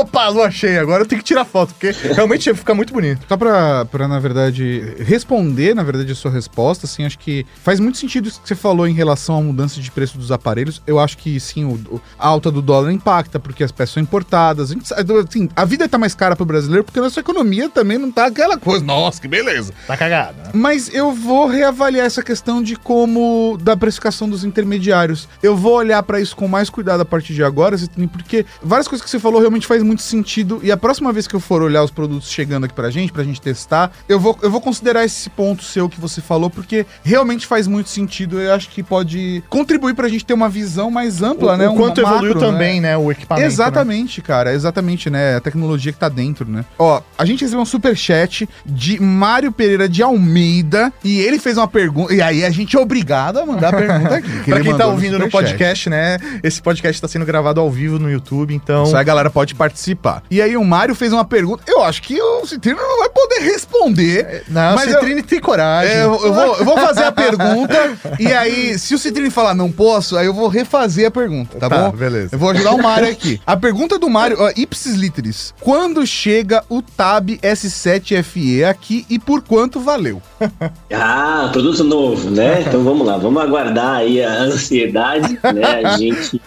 Opa, lua cheia, agora eu tenho que tirar foto, porque realmente fica muito bonito. Só pra, pra, na verdade, responder, na verdade, a sua resposta, assim, acho que faz muito sentido isso que você falou em relação à mudança de preço dos aparelhos. Eu acho que sim, o, a alta do dólar impacta, porque as peças são importadas. A, gente, assim, a vida tá mais cara pro brasileiro porque a nossa economia também não tá aquela coisa. Nossa, que beleza. Tá cagada. Mas eu vou reavaliar essa questão de como da precificação dos intermediários. Eu vou olhar para isso com mais cuidado a partir de agora, porque várias coisas que você falou realmente faz muito sentido. E a próxima vez que eu for olhar os produtos chegando aqui pra gente, pra gente testar, eu vou, eu vou considerar esse ponto seu que você falou, porque realmente faz muito sentido. Eu acho que pode contribuir pra gente ter uma visão mais ampla, o, né? O quanto evoluiu macro, também, né? né? O equipamento. Né? Exatamente, né? cara. Exatamente, né? A tecnologia que tá dentro, né? Ó, a gente recebeu um super chat de Mário Pereira de Almeida e ele fez uma pergunta. E aí a gente é obrigado a mandar a pergunta aqui. Que pra quem tá ouvindo no, no podcast, né? Esse podcast tá sendo gravado ao vivo no YouTube, então. Isso aí a galera pode participar. E aí o Mário fez uma pergunta. Eu acho que o Citrino não vai poder responder. É, não, mas o Citrino eu, tem coragem. É, eu, eu, vou, eu vou fazer a pergunta. e aí, se o Citrino falar não posso, aí eu vou refazer a pergunta, tá, tá bom? Beleza. Eu vou ajudar o Mário aqui. A pergunta do Mário, uh, ipsis literis. Quando chega o Tab S7 FE aqui e por quanto valeu? ah, produto novo, né? Então vamos lá, vamos aguardar aí a ansiedade, né? A gente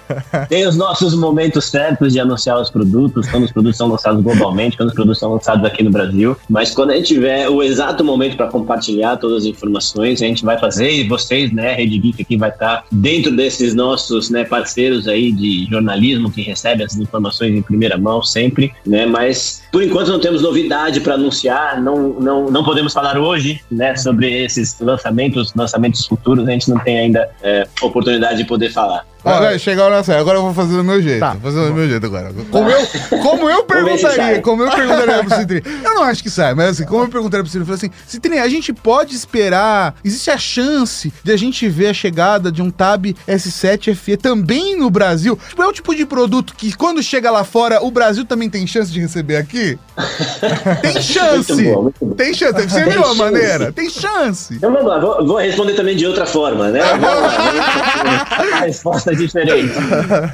tem os nossos momentos certos de anunciar os produtos, quando os produtos são lançados globalmente, quando os produtos são lançados aqui no Brasil. Mas quando a gente tiver o exato momento para compartilhar todas as informações, a gente vai fazer e vocês, né, Rede Geek aqui vai estar dentro desses nossos, né, parceiros aí de jornalismo que recebem essas informações em primeira mão sempre, né? Mas por enquanto não temos novidade para anunciar, não, não, não podemos falar hoje, né, sobre esses lançamentos, lançamentos futuros, a gente não tem ainda é, oportunidade de poder falar. Ah, chegar hora certa. Agora eu vou fazer do meu jeito. Tá. Vou fazer do meu jeito agora. Como eu, como eu perguntaria, como eu perguntaria pro Citrini. Eu não acho que sai, mas assim, como eu perguntaria pro Citrini, eu falei assim, Citrini, a gente pode esperar, existe a chance de a gente ver a chegada de um Tab S7 FE também no Brasil? Tipo, é o tipo de produto que quando chega lá fora, o Brasil também tem chance de receber aqui? tem chance! Muito bom, muito bom. Tem chance. Você viu a maneira? Tem chance. Então vamos lá, vou, vou responder também de outra forma, né? Lá, a resposta diferente.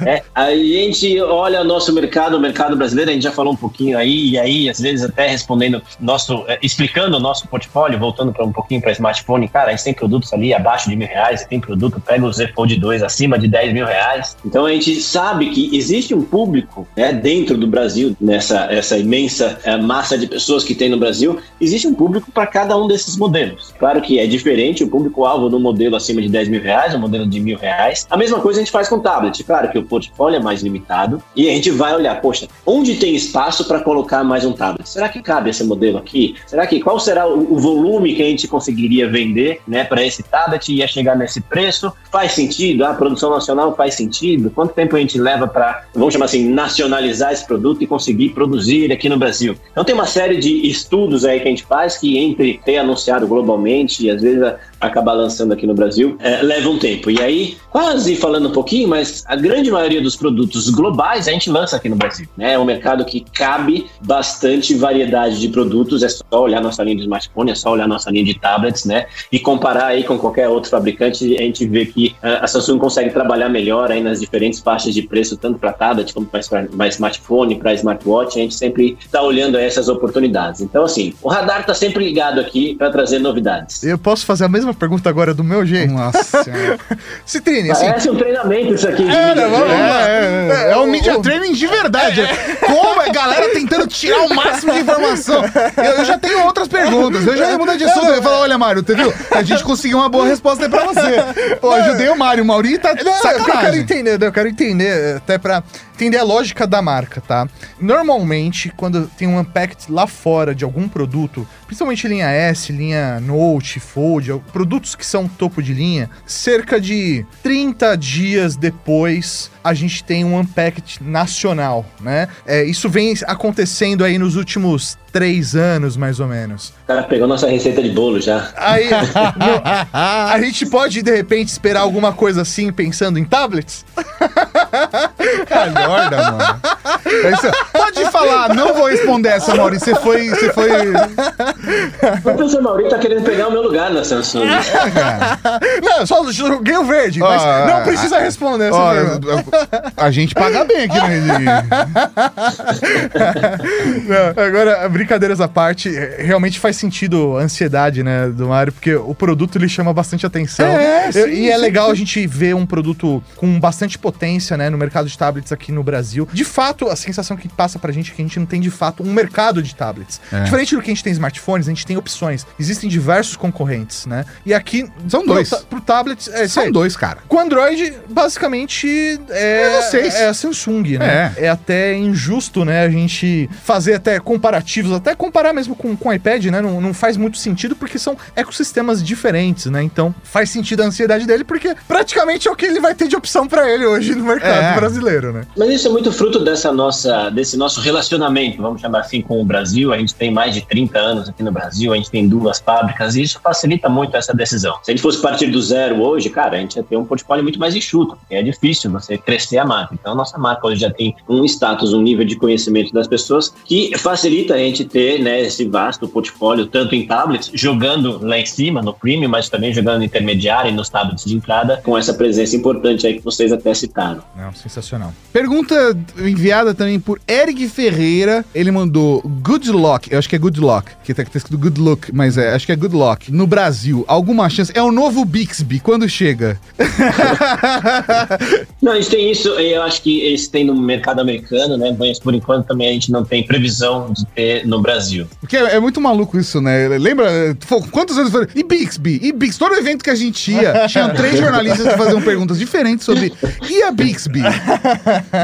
É, a gente olha nosso mercado, o mercado brasileiro, a gente já falou um pouquinho aí, e aí, às vezes, até respondendo, nosso, é, explicando o nosso portfólio, voltando para um pouquinho para smartphone, cara, a gente tem produtos ali abaixo de mil reais, tem produto, pega o Z Fold 2 acima de 10 mil reais. Então a gente sabe que existe um público né, dentro do Brasil, nessa essa imensa é, massa de pessoas que tem no Brasil, existe um público para cada um desses modelos. Claro que é diferente o público-alvo no modelo acima de 10 mil reais, o modelo de mil reais. A mesma coisa a gente faz com tablet. Claro que o portfólio é mais limitado e a gente vai olhar, poxa, onde tem espaço para colocar mais um tablet? Será que cabe esse modelo aqui? Será que qual será o, o volume que a gente conseguiria vender, né, para esse tablet e ia chegar nesse preço? Faz sentido? A produção nacional faz sentido? Quanto tempo a gente leva para, vamos chamar assim, nacionalizar esse produto e conseguir produzir aqui no Brasil? Então tem uma série de estudos aí que a gente faz que entre ter anunciado globalmente e às vezes acabar lançando aqui no Brasil, é, leva um tempo. E aí, quase falando um pouquinho, mas a grande maioria dos produtos globais a gente lança aqui no Brasil. Né? É um mercado que cabe bastante variedade de produtos, é só olhar nossa linha de smartphone, é só olhar nossa linha de tablets, né? E comparar aí com qualquer outro fabricante, a gente vê que uh, a Samsung consegue trabalhar melhor aí nas diferentes faixas de preço, tanto para tablet como para smartphone, para smartwatch, a gente sempre está olhando essas oportunidades. Então, assim, o radar está sempre ligado aqui para trazer novidades. Eu posso fazer a mesma mesma pergunta agora do meu jeito? Nossa Citrine, assim... Parece um treinamento isso aqui. É, é, é, é, é um media training de verdade. Como a galera tentando tirar o máximo de informação. Eu, eu já tenho outras perguntas. Eu já ia mudar de assunto. Eu ia falar, olha, Mário, entendeu? A gente conseguiu uma boa resposta aí pra você. Pô, ajudei o Mário. O Mauri tá não, sacanagem. Eu quero entender, eu quero entender até pra entender a lógica da marca, tá? Normalmente, quando tem um unpacked lá fora de algum produto, principalmente linha S, linha Note, Fold, produtos que são topo de linha, cerca de 30 dias depois a gente tem um unpacked nacional, né? É, isso vem acontecendo aí nos últimos três anos, mais ou menos. O cara pegou nossa receita de bolo já. Aí, no, a gente pode, de repente, esperar alguma coisa assim, pensando em tablets? Calhorda, mano. É pode falar, não vou responder essa, Maurício. Você foi. Você foi. O professor Maurício tá querendo pegar o meu lugar na Samsung. Não, só joguei o verde, mas ah, não precisa responder essa ah, A gente paga bem aqui no não, Agora, brincadeiras à parte, realmente faz sentido a ansiedade, né, do Mario, porque o produto ele chama bastante atenção. É, sim, e é sim, legal sim. a gente ver um produto com bastante potência né, no mercado de tablets aqui no Brasil. De fato, a sensação que passa pra gente é que a gente não tem de fato um mercado de tablets. É. Diferente do que a gente tem smartphones, a gente tem opções. Existem diversos concorrentes, né? E aqui são dois. Pro, pro tablet, é, são dois, cara. Com Android, basicamente é, é, vocês. é a Samsung, né? É. é até injusto, né, a gente fazer até comparativos, até comparar mesmo com com o iPad, né? Não, não faz muito sentido porque são ecossistemas diferentes, né? Então faz sentido a ansiedade dele porque praticamente é o que ele vai ter de opção para ele hoje no mercado é. brasileiro, né? Mas isso é muito fruto dessa nossa, desse nosso relacionamento, vamos chamar assim, com o Brasil. A gente tem mais de 30 anos aqui no Brasil, a gente tem duas fábricas e isso facilita muito essa decisão. Se a gente fosse partir do zero hoje, cara, a gente ia ter um portfólio muito mais enxuto, porque é difícil você crescer a marca. Então, a nossa marca hoje já tem um status, um nível de conhecimento das pessoas que facilita a gente ter né, esse vasto portfólio, tanto em tablets, jogando lá em cima, no premium, mas também jogando no intermediário e nos tablets de entrada, com essa presença importante aí que vocês até citaram. Não, sensacional. Pergunta enviada também por Eric Ferreira. Ele mandou Good Luck, eu acho que é Good Luck, que tá, tá escrito Good Luck, mas é, acho que é Good Luck. No Brasil, alguma chance? É o novo Bixby, quando chega? não, a gente tem isso, eu acho que eles têm no mercado americano, né? Mas por enquanto também a gente não tem previsão de ter no Brasil. Porque é, é muito maluco isso, né? Lembra? Quantos anos foi? E Bixby? E Bixby? Todo evento que a gente ia, tinha três jornalistas que faziam perguntas diferentes sobre. E a Bixby?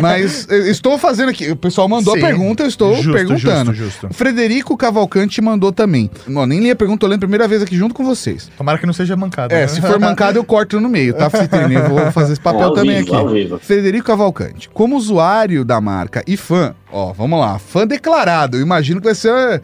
Mas estou fazendo aqui. O pessoal mandou Sim. a pergunta, eu estou justo, perguntando. Justo, justo. Frederico Cavalcante mandou também. Não, nem li a pergunta, tô lendo a primeira vez aqui junto com vocês. Tomara que não seja mancada. É, né? se for mancada, eu corto no meio, tá, Citrine? Eu vou fazer esse papel é, também vivo, aqui. Frederico Cavalcante. Como usuário da marca e fã, ó, vamos lá, fã declarado. Eu imagino que vai ser.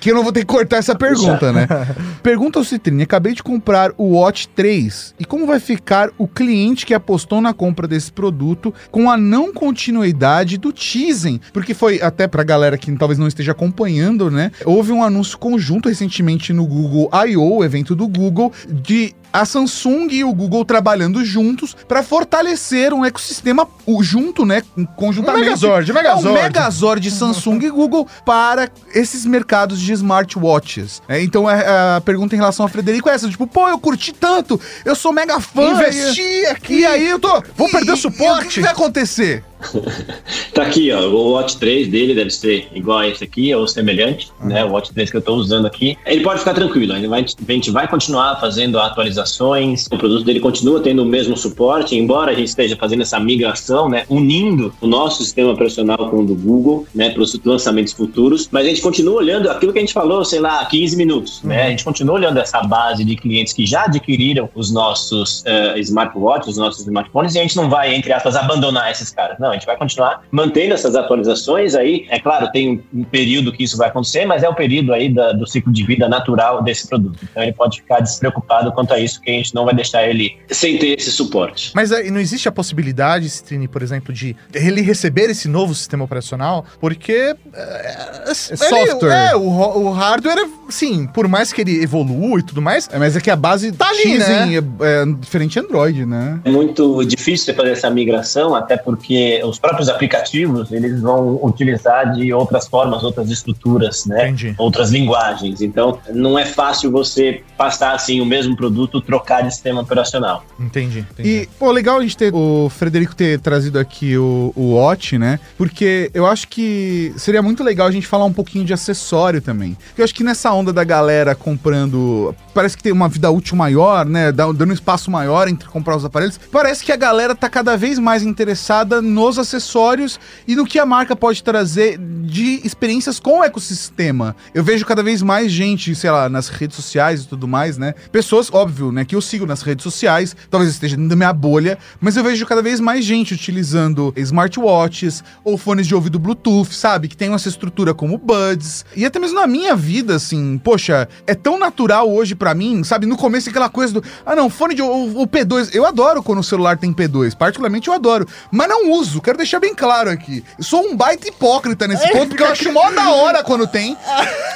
Que eu não vou ter que cortar essa pergunta, né? Pergunta ao Citrine: acabei de comprar o Watch 3 e como vai ficar o cliente que apostou na compra desse produto com a não continuidade do Tizen? Porque foi até pra galera que talvez não esteja acompanhando, né? Houve um anúncio conjunto recentemente no Google I.O., evento do Google, de a Samsung e o Google trabalhando juntos para fortalecer um ecossistema junto, né, conjuntamente. Um Megazord, Megazord. É um Megazord de Samsung e Google para esses mercados de smartwatches. É, então a, é, a, pergunta em relação a Frederico é essa, tipo, pô, eu curti tanto, eu sou mega fã. Investi aqui. E aí eu tô, vou e, perder suporte. o que, que vai acontecer? tá aqui, ó. O Watch 3 dele deve ser igual a esse aqui, ou semelhante, uhum. né? O Watch 3 que eu tô usando aqui. Ele pode ficar tranquilo, a gente, vai, a gente vai continuar fazendo atualizações. O produto dele continua tendo o mesmo suporte, embora a gente esteja fazendo essa migração, né? Unindo o nosso sistema operacional com o do Google, né? Para os lançamentos futuros. Mas a gente continua olhando aquilo que a gente falou, sei lá, 15 minutos, né? uhum. né? A gente continua olhando essa base de clientes que já adquiriram os nossos uh, smartwatches, os nossos smartphones, e a gente não vai, entre aspas, abandonar esses caras. Não, a gente vai continuar mantendo essas atualizações aí. É claro, tem um período que isso vai acontecer, mas é o período aí da, do ciclo de vida natural desse produto. Então ele pode ficar despreocupado quanto a isso, que a gente não vai deixar ele sem ter esse suporte. Mas aí, não existe a possibilidade, Citrine, por exemplo, de ele receber esse novo sistema operacional, porque é, é software. é, o, o hardware, sim, por mais que ele evolua e tudo mais. É, mas é que a base tá ali, né? é, é diferente de Android, né? É muito difícil fazer essa migração, até porque os próprios aplicativos eles vão utilizar de outras formas, outras estruturas, né? Entendi. Outras linguagens. Então, não é fácil você passar assim o mesmo produto, trocar de sistema operacional. Entendi. entendi. E, pô, legal a gente ter o Frederico ter trazido aqui o, o Watch, né? Porque eu acho que seria muito legal a gente falar um pouquinho de acessório também. Eu acho que nessa onda da galera comprando, parece que tem uma vida útil maior, né? Dando um espaço maior entre comprar os aparelhos. Parece que a galera tá cada vez mais interessada nos acessórios e no que a marca pode trazer de experiências com o ecossistema. Eu vejo cada vez mais gente, sei lá, nas redes sociais e tudo mais, né? Pessoas, óbvio, né, que eu sigo nas redes sociais, talvez esteja dentro da minha bolha, mas eu vejo cada vez mais gente utilizando smartwatches ou fones de ouvido Bluetooth, sabe? Que tem essa estrutura como Buds. E até mesmo na minha vida, assim, poxa, é tão natural hoje para mim, sabe? No começo aquela coisa do, ah não, fone de o, o P2, eu adoro quando o celular tem P2, particularmente eu adoro, mas não uso quero deixar bem claro aqui. Eu sou um baita hipócrita nesse ponto, porque eu acho mó da hora quando tem.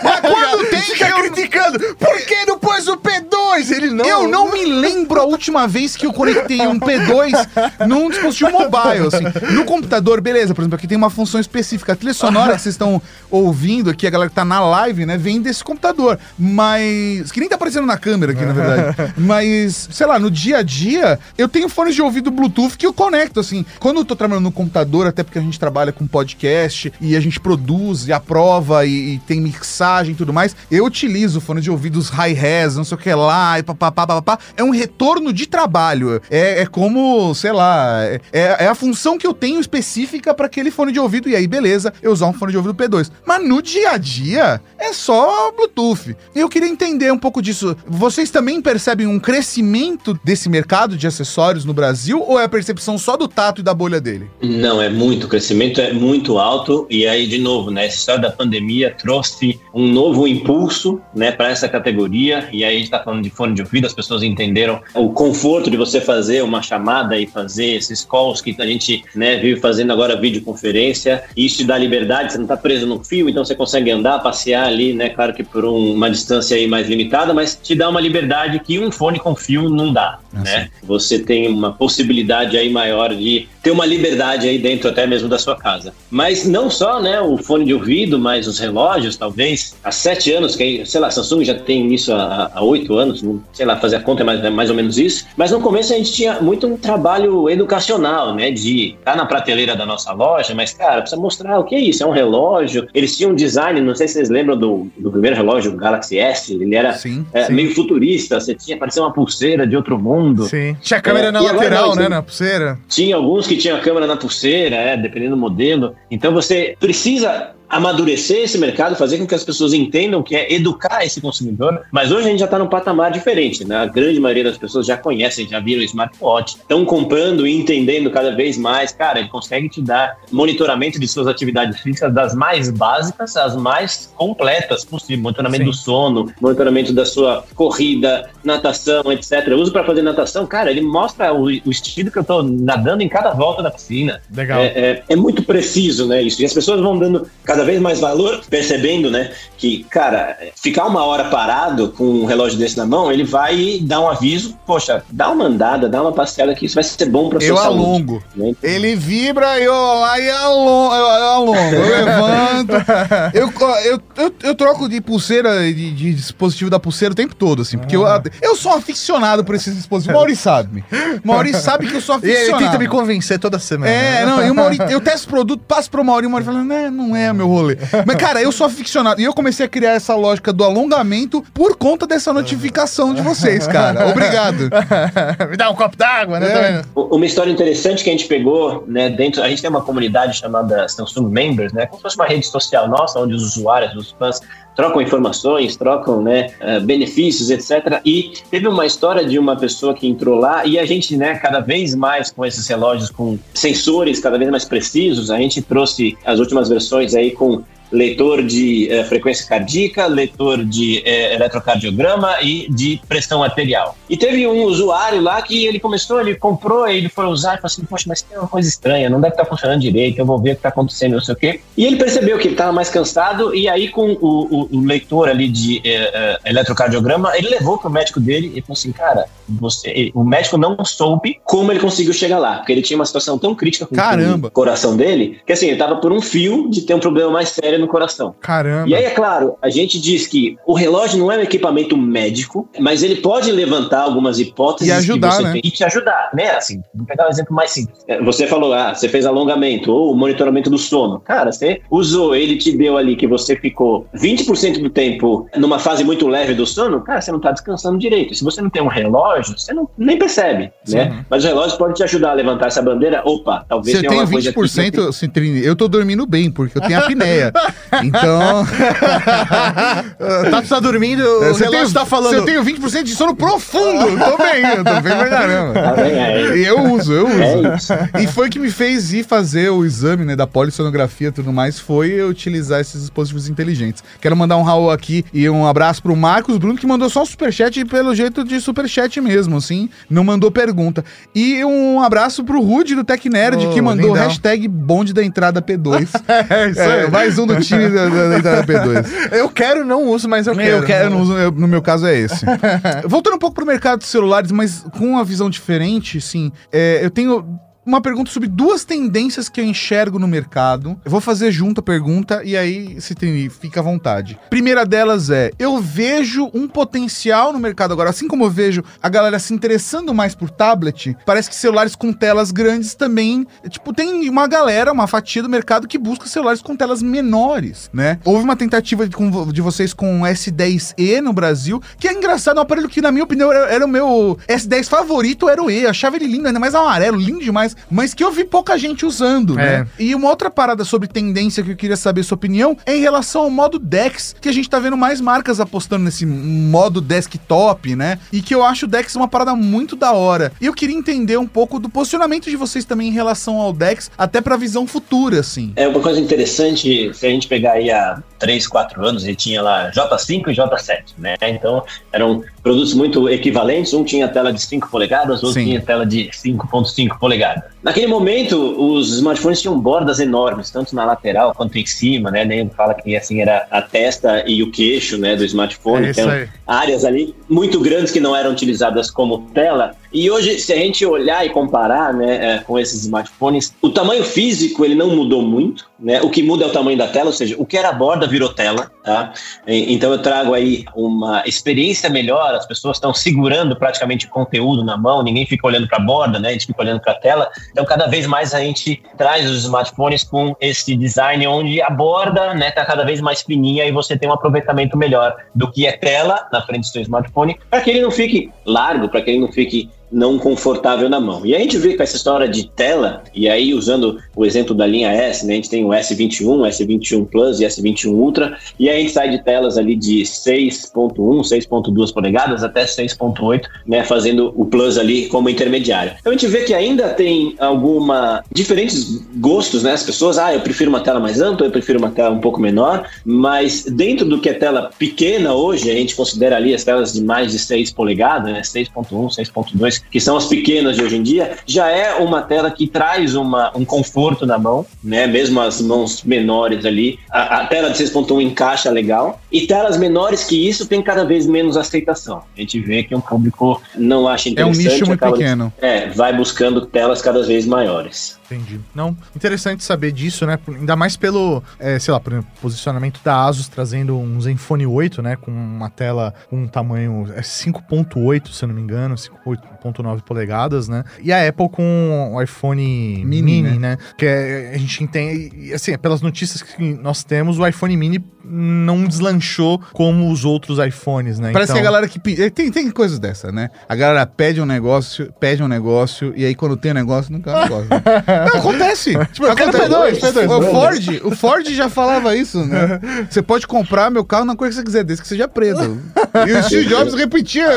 Mas quando tem, Fica eu... criticando. Por que não pôs o P2? Ele não. Eu não me lembro a última vez que eu conectei um P2 num dispositivo mobile, assim. No computador, beleza, por exemplo, aqui tem uma função específica. A trilha sonora que vocês estão ouvindo aqui, a galera que tá na live, né, vem desse computador. Mas. Que nem tá aparecendo na câmera aqui, na verdade. Mas, sei lá, no dia a dia, eu tenho fones de ouvido Bluetooth que eu conecto, assim. Quando eu tô trabalhando no computador, até porque a gente trabalha com podcast e a gente produz e aprova e, e tem mixagem e tudo mais, eu utilizo fone de ouvidos high-res, não sei o que lá, e papapá, papapá. É um retorno de trabalho. É, é como, sei lá, é, é a função que eu tenho específica para aquele fone de ouvido. E aí, beleza, eu usar um fone de ouvido P2. Mas no dia a dia, é só Bluetooth. E eu queria entender um pouco disso. Vocês também percebem um crescimento desse mercado de acessórios no Brasil? Ou é a percepção só do tato e da bolha dele? Não, é muito. O crescimento é muito alto. E aí, de novo, né? Essa história da pandemia trouxe um novo impulso né, para essa categoria. E aí, a gente está falando de fone de ouvido, as pessoas entenderam o conforto de você fazer uma chamada e fazer esses calls que a gente né, vive fazendo agora videoconferência. Isso te dá liberdade, você não está preso no fio, então você consegue andar, passear ali, né? Claro que por um, uma distância aí mais limitada, mas te dá uma liberdade que um fone com fio não dá. Ah, né? Você tem uma possibilidade aí maior de ter uma liberdade aí dentro até mesmo da sua casa. Mas não só né, o fone de ouvido, mas os relógios, talvez. Há sete anos, que sei lá, Samsung já tem isso há oito anos, sei lá, fazer a conta é mais, é mais ou menos isso. Mas no começo a gente tinha muito um trabalho educacional, né? De estar tá na prateleira da nossa loja, mas, cara, precisa mostrar o que é isso. É um relógio. Eles tinham um design, não sei se vocês lembram do, do primeiro relógio, o Galaxy S. Ele era sim, é, sim. meio futurista, você tinha, parecia uma pulseira de outro mundo. Sim. Tinha câmera é, na lateral, né? Na pulseira. Tinha alguns que tinham câmera na pulseira, é, dependendo do modelo. Então você precisa amadurecer esse mercado, fazer com que as pessoas entendam que é educar esse consumidor. Mas hoje a gente já está num patamar diferente. Né? A grande maioria das pessoas já conhecem, já viram o smartwatch, estão comprando e entendendo cada vez mais. Cara, ele consegue te dar monitoramento de suas atividades físicas das mais básicas às mais completas possível. Monitoramento Sim. do sono, monitoramento da sua corrida, natação, etc. Eu uso para fazer natação, cara, ele mostra o, o, estilo que eu estou nadando em cada volta da piscina. Legal. É, é, é muito preciso, né? Isso. E as pessoas vão dando cada vez mais valor, percebendo, né, que, cara, ficar uma hora parado com um relógio desse na mão, ele vai dar um aviso, poxa, dá uma andada, dá uma passeada que isso vai ser bom para sua saúde. Eu alongo. Né? Ele vibra, eu lá e alongo, eu, eu alongo, eu levanto. eu, eu, eu, eu, troco de pulseira, de, de, dispositivo da pulseira o tempo todo, assim, porque ah. eu, eu sou aficionado por esses dispositivos. Maurício sabe. Maurício sabe que eu sou aficionado. ele tenta me convencer toda semana. É, não, eu, Mauri, eu testo produto, passo pro Maurício, o Maurício fala, não, não é, meu meu rolê. Mas, cara, eu sou aficionado. E eu comecei a criar essa lógica do alongamento por conta dessa notificação de vocês, cara. Obrigado. Me dá um copo d'água, né? É. Uma história interessante que a gente pegou, né, dentro. A gente tem uma comunidade chamada Samsung Members, né? Como se fosse uma rede social nossa, onde os usuários, os fãs, trocam informações, trocam né, uh, benefícios, etc. E teve uma história de uma pessoa que entrou lá e a gente, né, cada vez mais com esses relógios com sensores cada vez mais precisos, a gente trouxe as últimas versões aí com leitor de eh, frequência cardíaca, leitor de eh, eletrocardiograma e de pressão arterial. E teve um usuário lá que ele começou, ele comprou, ele foi usar e falou assim, poxa, mas tem uma coisa estranha, não deve estar funcionando direito, eu vou ver o que está acontecendo, não sei o quê. E ele percebeu que ele estava mais cansado e aí com o, o, o leitor ali de eh, eletrocardiograma, ele levou para o médico dele e falou assim, cara, você, o médico não soube como ele conseguiu chegar lá, porque ele tinha uma situação tão crítica com Caramba. o coração dele, que assim, ele estava por um fio de ter um problema mais sério no coração. Caramba. E aí, é claro, a gente diz que o relógio não é um equipamento médico, mas ele pode levantar algumas hipóteses e ajudar, que você né? tem, e te ajudar, né? Assim, vamos pegar um exemplo mais simples. É, você falou, ah, você fez alongamento ou monitoramento do sono. Cara, você usou, ele te deu ali que você ficou 20% do tempo numa fase muito leve do sono, cara, você não tá descansando direito. Se você não tem um relógio, você não, nem percebe, Sim. né? Mas o relógio pode te ajudar a levantar essa bandeira. Opa, talvez você tenha uma 20%, coisa. Você tem... Eu tô dormindo bem, porque eu tenho apneia. Então. Tato tá dormindo, o você relógio tem, tá falando. Você tem 20% de sono profundo. Tô bem, eu tô bem pra caramba. Tá bem aí. E eu uso, eu uso. É isso. E foi que me fez ir fazer o exame né, da polissonografia e tudo mais, foi eu utilizar esses dispositivos inteligentes. Quero mandar um Raul aqui e um abraço pro Marcos Bruno, que mandou só um superchat pelo jeito de superchat mesmo, assim, não mandou pergunta. E um abraço pro Rude do Tech Nerd, Oh, que mandou lindão. hashtag bonde da entrada P2. É, isso É, aí. mais um do time da, da- da entrada P2. Eu quero, não uso, mas eu quero. Eu quero, não uso, eu- no meu caso é esse. Voltando um pouco pro mercado de celulares, mas com uma visão diferente, sim. é, eu tenho uma pergunta sobre duas tendências que eu enxergo no mercado. Eu vou fazer junto a pergunta e aí se tem, fica à vontade. Primeira delas é: eu vejo um potencial no mercado agora, assim como eu vejo a galera se interessando mais por tablet, parece que celulares com telas grandes também, tipo, tem uma galera, uma fatia do mercado que busca celulares com telas menores, né? Houve uma tentativa de, de vocês com o S10e no Brasil, que é engraçado, um aparelho que, na minha opinião, era, era o meu S10 favorito, era o E. Achava ele lindo, ainda mais amarelo, lindo demais, mas que eu vi pouca gente usando, né? E uma outra parada sobre tendência que eu queria saber sua opinião é em relação ao modo DeX, que a gente tá vendo mais marcas apostando nesse modo desktop, né? E que eu acho o DeX uma parada muito da hora. E eu queria entender um pouco do posicionamento de vocês também em relação ao DeX, até pra visão futura, assim. É uma coisa interessante, se a gente pegar aí há 3, 4 anos, ele tinha lá J5 e J7, né? Então, eram produtos muito equivalentes, um tinha tela de 5 polegadas, outro Sim. tinha tela de 5.5 polegadas. Naquele momento, os smartphones tinham bordas enormes, tanto na lateral quanto em cima, né? Nem fala que assim era a testa e o queixo, né, do smartphone. É então, áreas ali muito grandes que não eram utilizadas como tela. E hoje, se a gente olhar e comparar né, é, com esses smartphones, o tamanho físico ele não mudou muito. Né? O que muda é o tamanho da tela, ou seja, o que era borda virou tela. Tá? Então eu trago aí uma experiência melhor, as pessoas estão segurando praticamente conteúdo na mão, ninguém fica olhando para a borda, né? a gente fica olhando para a tela. Então cada vez mais a gente traz os smartphones com esse design onde a borda né, tá cada vez mais fininha e você tem um aproveitamento melhor do que é tela na frente do seu smartphone, para que ele não fique largo, para que ele não fique não confortável na mão. E a gente vê com essa história de tela, e aí usando o exemplo da linha S, né, a gente tem o S21, S21 Plus e S21 Ultra, e aí a gente sai de telas ali de 6.1, 6.2 polegadas até 6.8, né, fazendo o Plus ali como intermediário. Então a gente vê que ainda tem alguma diferentes gostos, né, as pessoas, ah, eu prefiro uma tela mais ampla, eu prefiro uma tela um pouco menor, mas dentro do que é tela pequena hoje, a gente considera ali as telas de mais de 6 polegadas, né, 6.1, 6.2, que são as pequenas de hoje em dia, já é uma tela que traz uma, um conforto na mão, né? Mesmo as mãos menores ali. A, a tela de 6.1 encaixa legal. E telas menores que isso tem cada vez menos aceitação. A gente vê que um público não acha É um interessante. nicho muito acaba- pequeno. É, vai buscando telas cada vez maiores. Entendi. Não, interessante saber disso, né? Ainda mais pelo, é, sei lá, por exemplo, posicionamento da Asus trazendo um Zenfone 8, né? Com uma tela com um tamanho é 5.8, se eu não me engano, 5.9 polegadas, né? E a Apple com o iPhone Mini, Mini, né? né? Que é- a gente entende, e, assim, pelas notícias que nós temos, o iPhone Mini não deslanchou como os outros iPhones, né? Parece Então- que a galera que. pe- Tem, tem coisas dessa, né? A galera pede um negócio, pede um negócio, e aí quando tem o negócio, nunca gosta. Não, acontece. Tipo, acontece. P2, P2. O Ford, o Ford já falava isso, né? Você pode comprar meu carro na cor que você quiser, desde que seja preto. E o Steve Jobs repetia,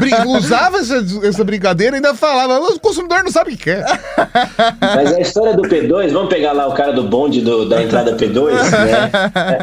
brin- usava essa, essa brincadeira e ainda falava, o consumidor não sabe o que quer. Mas a história do P2, vamos pegar lá o cara do bonde do- da entrada P2, né?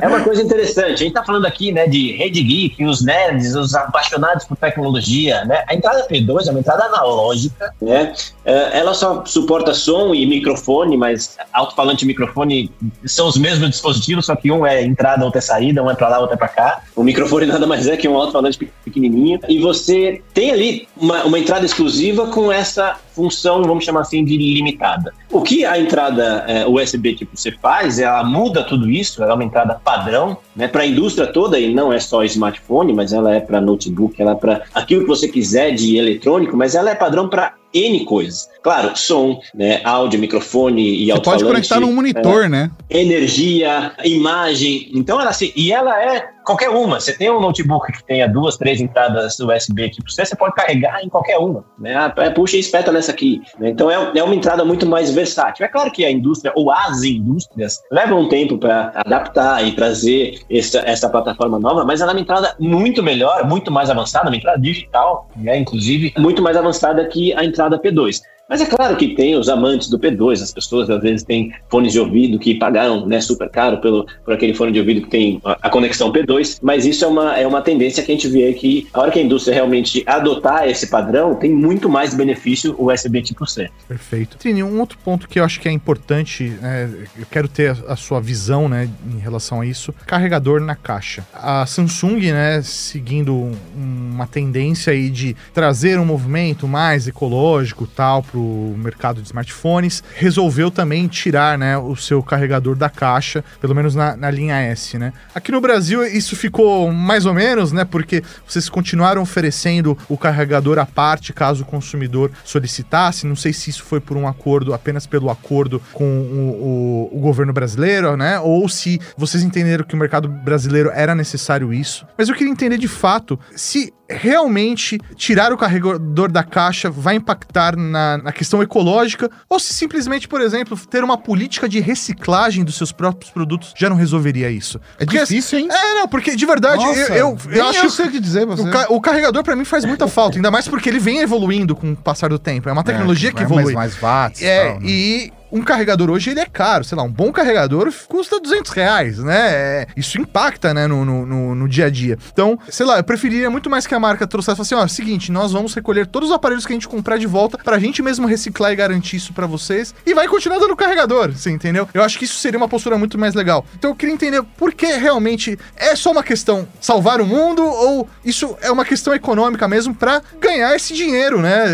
É uma coisa interessante. A gente tá falando aqui, né, de rede geek, os nerds, os apaixonados por tecnologia, né? A entrada P2 é uma entrada analógica, né? É, Ela só suporta som e microfone, mas alto-falante e microfone são os mesmos dispositivos, só que um é entrada, outro é saída, um é pra lá, outro é pra cá. O microfone nada mais é que um alto-falante pe- pequenininho. E você tem ali uma, uma entrada exclusiva com essa função, vamos chamar assim, de limitada. O que a entrada é, USB tipo C faz, ela muda tudo isso, ela é uma entrada padrão, né, para a indústria toda, e não é só smartphone, mas ela é para notebook, ela é para aquilo que você quiser de eletrônico, mas ela é padrão para N coisas. Claro, som, né, áudio, microfone e Você pode conectar num monitor, né? energia, imagem. Então ela assim, e ela é qualquer uma. Você tem um notebook que tenha duas, três entradas USB tipo C, você pode carregar em qualquer uma, né? Ah, é, puxa e espeta nessa aqui. né? Então é, é uma entrada muito mais versátil. É claro que a indústria ou as indústrias levam um tempo para adaptar e trazer essa, essa plataforma nova, mas ela é uma entrada muito melhor, muito mais avançada, uma entrada digital, né, inclusive, muito mais avançada que a entrada P2. Mas é claro que tem os amantes do P2, as pessoas às vezes têm fones de ouvido que pagaram né, super caro pelo, por aquele fone de ouvido que tem a, conexão P2, mas isso é uma, é uma tendência que a gente vê que a hora que a indústria realmente adotar esse padrão, tem muito mais benefício o USB tipo C. Perfeito. Trini, um outro ponto que eu acho que é importante, né, eu quero ter a, a sua visão né, em relação a isso, carregador na caixa. A Samsung, né, seguindo uma tendência aí de trazer um movimento mais ecológico tal para o mercado de smartphones, resolveu também tirar né, o seu carregador da caixa, pelo menos na, na linha S. Né? Aqui no Brasil isso ficou mais ou menos, né? Porque vocês continuaram oferecendo o carregador à parte caso o consumidor solicitasse. Não sei se isso foi por um acordo, apenas pelo acordo com o, o, o governo brasileiro, né? Ou se vocês entenderam que o mercado brasileiro era necessário isso. Mas eu queria entender de fato se realmente tirar o carregador da caixa vai impactar na, na, questão ecológica ou se simplesmente, por exemplo, ter uma política de reciclagem dos seus próprios produtos já não resolveria isso. É porque, difícil, hein? É, não, porque de verdade Nossa, eu, eu, eu acho eu sei o que dizer você. O, o carregador para mim faz muita falta, ainda mais porque ele vem evoluindo com o passar do tempo. É uma tecnologia é, que evolui. Mais, mais watts. É, tal, né? e um carregador hoje ele é caro, sei lá, um bom carregador custa 200 reais, né? É, isso impacta, né, no, no, no, dia a dia. Então, sei lá, eu preferiria muito mais que a marca trouxesse assim, ó, seguinte, nós vamos recolher todos os aparelhos que a gente comprar de volta pra gente mesmo reciclar e garantir isso para vocês e vai continuar dando carregador, você entendeu? Eu acho que isso seria uma postura muito mais legal. Então eu queria entender por que realmente é só uma questão salvar o mundo ou isso é uma questão econômica mesmo para ganhar esse dinheiro, né?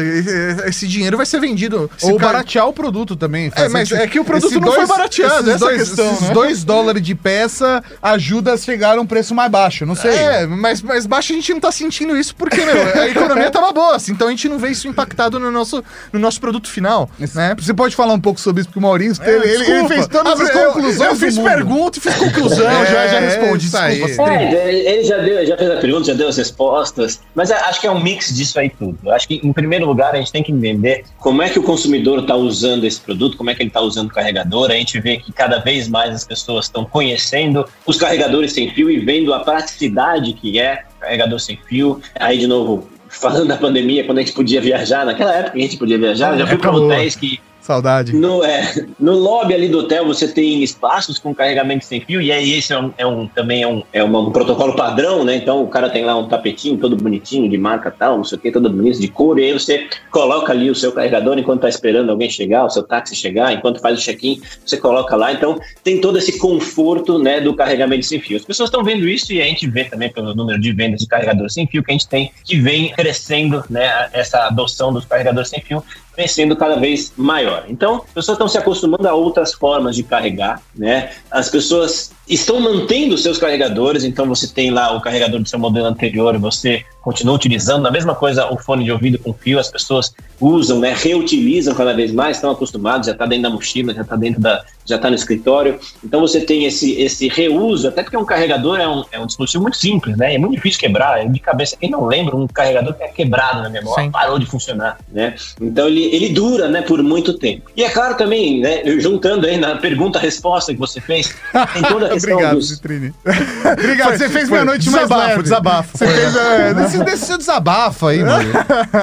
Esse dinheiro vai ser vendido. Ou baratear o produto também. É, mas é que o produto não dois, foi barateado, essa dois, questão, esses né? 2 dólares de peça ajuda a chegar a um preço mais baixo, não sei. É, mas mais baixo a gente não tá sentindo isso porque, meu, a economia tava boa, assim, então a gente não vê isso impactado no nosso, no nosso produto final, né? Você pode falar um pouco sobre isso, porque o Maurício, é, ele, ele, fez todas as conclusões Eu, eu fiz pergunta e fiz conclusão, é, já, já respondi, é, desculpa. É, ele já, deu, já fez a pergunta, já deu as respostas, mas acho que é um mix disso aí tudo. Acho que, em primeiro lugar, a gente tem que entender como é que o consumidor está usando esse produto, como é que ele está usando o carregador. A gente vê que cada vez mais as pessoas estão conhecendo os carregadores sem fio e vendo a praticidade que é carregador sem fio. Aí, de novo, falando da pandemia, quando a gente podia viajar, naquela época a gente podia viajar, já fui para hotéis que Saudade. No, é, no lobby ali do hotel você tem espaços com carregamento sem fio, e aí esse é um, é um também é, um, é um protocolo padrão, né? Então o cara tem lá um tapetinho todo bonitinho, de marca tal, não sei o que, todo bonito, de cor, e aí você coloca ali o seu carregador enquanto tá esperando alguém chegar, o seu táxi chegar, enquanto faz o check-in, você coloca lá. Então tem todo esse conforto né, do carregamento sem fio. As pessoas estão vendo isso e a gente vê também pelo número de vendas de carregadores sem fio que a gente tem, que vem crescendo né, essa adoção dos carregadores sem fio vem sendo cada vez maior. Então, as pessoas estão se acostumando a outras formas de carregar, né? As pessoas estão mantendo seus carregadores, então você tem lá o carregador do seu modelo anterior e você continua utilizando. A mesma coisa o fone de ouvido com fio, as pessoas usam, né, reutilizam cada vez mais, estão acostumados, já está dentro da mochila, já está dentro da, já está no escritório. Então você tem esse, esse reuso, até porque um carregador é um, é um dispositivo muito simples, né? É muito difícil quebrar. De cabeça, quem não lembra, um carregador que é quebrado na memória, Sim. parou de funcionar, né? Então ele, ele dura, né, por muito tempo. E é claro também, né, juntando aí na pergunta-resposta que você fez, tem toda questão Obrigado, dos... Citrine. Obrigado, você fez minha noite mais leve. Desabafo, Você fez, é, desse, desse seu desabafo aí, mano.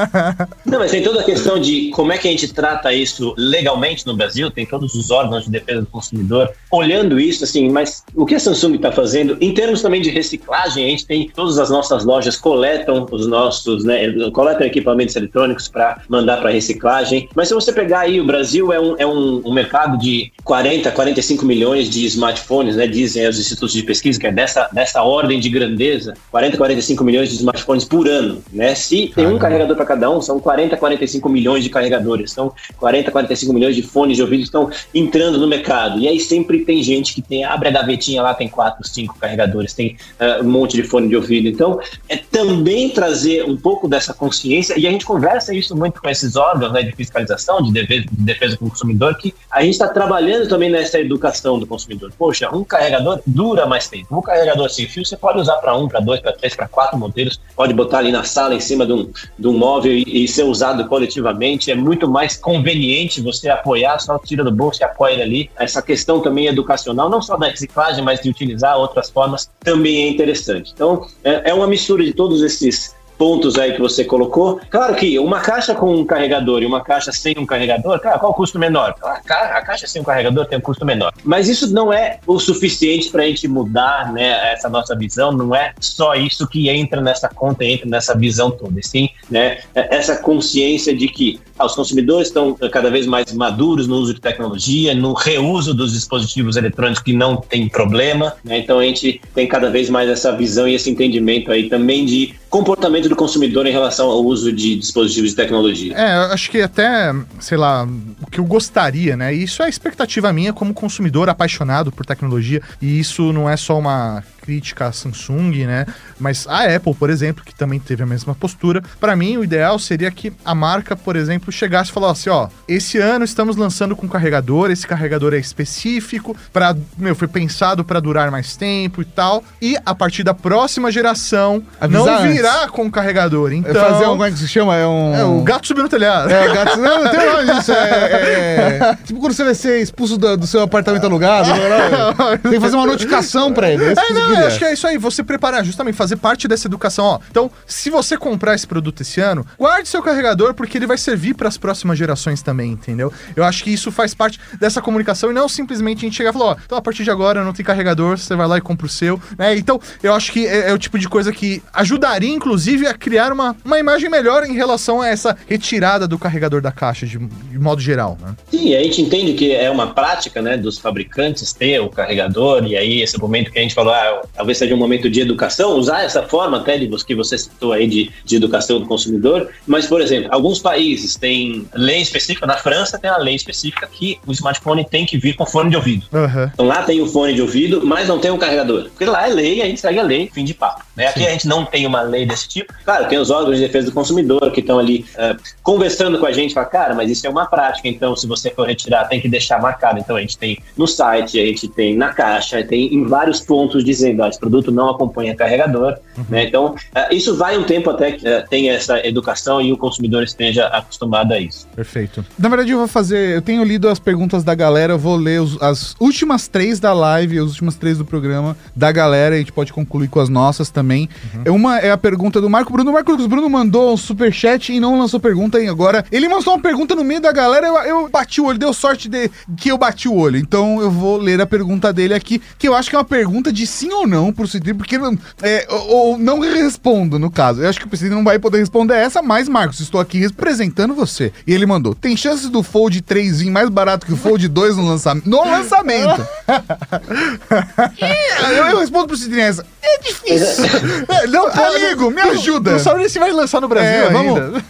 Não, mas tem toda a questão de como é que a gente trata isso legalmente no Brasil, tem todos os órgãos de defesa do consumidor olhando isso, assim, mas o que a Samsung está fazendo, em termos também de reciclagem, a gente tem todas as nossas lojas coletam os nossos, né, coletam equipamentos eletrônicos para mandar para reciclagem, mas se você pegar aí, o Brasil é um, é um, um mercado de 40, 45 milhões de smartphones, né, dizem os institutos de pesquisa, que é dessa, dessa ordem de grandeza, 40, 45 milhões de smartphones por ano, né? Se tem um carregador para cada um, são 40, 45 milhões de carregadores, são 40, 45 milhões de fones de ouvido que estão entrando no mercado. E aí sempre tem gente que tem, abre a gavetinha lá, tem 4, 5 carregadores, tem uh, um monte de fone de ouvido. Então, é também trazer um pouco dessa consciência, e a gente conversa isso muito com esses órgãos né, de fiscalização, de defesa, de defesa do consumidor, que a gente está trabalhando também nessa educação do consumidor. Poxa, um carregador carregador dura mais tempo. O carregador sem fio você pode usar para um, para dois, para três, para quatro modelos, pode botar ali na sala em cima de um, de um móvel e, e, ser usado coletivamente. É muito mais conveniente você apoiar, só tira do bolso e apoia ele ali. Essa questão também educacional, não só da reciclagem, mas de utilizar outras formas, também é interessante. Então, é, é uma mistura de todos esses pontos aí que você colocou. Claro que uma caixa com um carregador e uma caixa sem um carregador, cara, qual o custo menor? A caixa sem um carregador tem um custo menor. Mas isso não é o suficiente para a gente mudar né, essa nossa visão, não é só isso que entra nessa conta, entra nessa visão toda. Sim, né, essa consciência de que ah, os consumidores estão cada vez mais maduros no uso de tecnologia, no reuso dos dispositivos eletrônicos que não tem problema. Né? Então a gente tem cada vez mais essa visão e esse entendimento aí também de comportamento do consumidor em relação ao uso de dispositivos de tecnologia. É, acho que até, sei lá, o que eu gostaria, né? Isso é a expectativa minha como consumidor apaixonado por tecnologia, e isso não é só uma crítica à Samsung, né? Mas a Apple, por exemplo, que também teve a mesma postura, para mim o ideal seria que a marca, por exemplo, chegasse e falasse, ó, esse ano estamos lançando com carregador, esse carregador é específico para, meu, foi pensado para durar mais tempo e tal, e a partir da próxima geração Avisar não virá antes. com carregador. É então, é fazer um, como é que se chama? É um É o gato subindo no telhado. É, o gato, não, não tem nome disso, é, é, é, tipo quando você vai ser expulso do, do seu apartamento alugado, não, não, tem que fazer uma notificação para ele. É, não, queria. acho que é isso aí, você preparar justamente, fazer parte dessa educação, ó. Então, se você comprar esse produto esse ano, guarde seu carregador porque ele vai servir para as próximas gerações também, entendeu? Eu acho que isso faz parte dessa comunicação e não simplesmente a gente chegar e falar, ó, então a partir de agora não tem carregador, você vai lá e compra o seu, né? Então, eu acho que é, é o tipo de coisa que ajudaria, inclusive, a criar uma, uma imagem melhor em relação a essa retirada do carregador da caixa, de, de modo geral, né? Sim, a gente entende que é uma prática, né, dos fabricantes ter o carregador, e aí esse momento que a gente falou, ah, talvez seja um momento de educação, usar essa forma até de que você citou aí de, de educação do consumidor. Mas, por exemplo, alguns países têm lei específica, na França tem a lei específica que o smartphone tem que vir com fone de ouvido. Uhum. Então lá tem o fone de ouvido, mas não tem um carregador. Porque lá é lei, a gente segue a lei, fim de papo. Né? Aqui a gente não tem uma lei desse tipo. Claro, tem os órgãos de defesa do consumidor que estão ali uh, conversando com a gente, fala, cara, mas isso é uma prática, então se você for retirar, tem que deixar marcado. Então a gente tem no site, a gente tem na caixa, tem em vários pontos dizendo, esse produto não acompanha carregador. Uhum. Né? Então, uh, isso vai um tempo até que uh, tenha essa educação e o consumidor esteja acostumado a isso. Perfeito. Na verdade, eu vou fazer. Eu tenho lido as perguntas da galera, eu vou ler os, as últimas três da live, as últimas três do programa da galera, e a gente pode concluir com as nossas também. Uhum. Uma é a pergunta do Marco Bruno. O Marco Bruno mandou um superchat e não lançou pergunta e agora. Ele lançou uma pergunta no meio da galera, eu, eu bati o olho, deu sorte de que eu bati o olho. Então eu vou ler a pergunta dele aqui, que eu acho que é uma pergunta de sim ou não pro Cidri, porque é, ou, ou não respondo, no caso. Eu acho que o Cidri não vai poder responder essa, mas, Marcos, estou aqui representando você. E ele mandou: tem chances do Fold 3 vir mais barato que o Fold 2 no lançamento? No lançamento! eu, eu respondo pro Cidri essa. É difícil. É, não, amigo, me ajuda. Não sabe nem se vai lançar no Brasil é, vamos.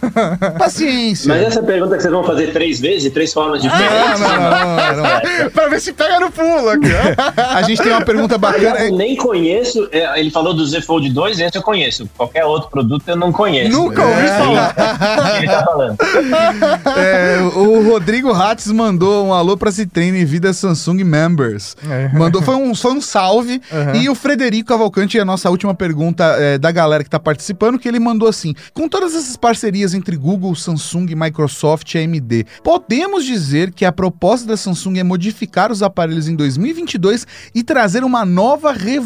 Paciência. Mas essa pergunta que vocês vão fazer três vezes, de três formas ah, diferentes. Ah, não, não, não, não. pra ver se pega no pulo aqui. A gente tem uma pergunta bacana. Eu nem conheço. É, ele falou do Z Fold 2, esse eu conheço. Qualquer outro produto eu não conheço. Nunca ouvi é. falar. Ele tá falando. É, o Rodrigo Hatz mandou um alô pra Citrine Vida Samsung Members. É. Mandou, foi um, foi um salve. Uhum. E o Frederico Cavalcante, a nossa última pergunta é, da galera que tá participando, que ele mandou assim: com todas essas parcerias entre Google, Samsung, Microsoft e AMD, podemos dizer que a proposta da Samsung é modificar os aparelhos em 2022 e trazer uma nova revolução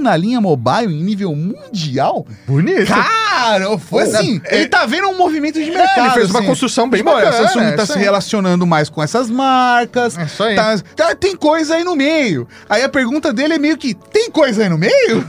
na linha mobile em nível mundial? Bonito. Cara, foi assim. É, ele tá vendo um movimento de mercado. É, ele fez assim. uma construção bem boa. A Samsung é, tá se relacionando mais com essas marcas. É isso aí. Tá, tá, tem coisa aí no meio. Aí a pergunta dele é meio que: tem coisa aí no meio?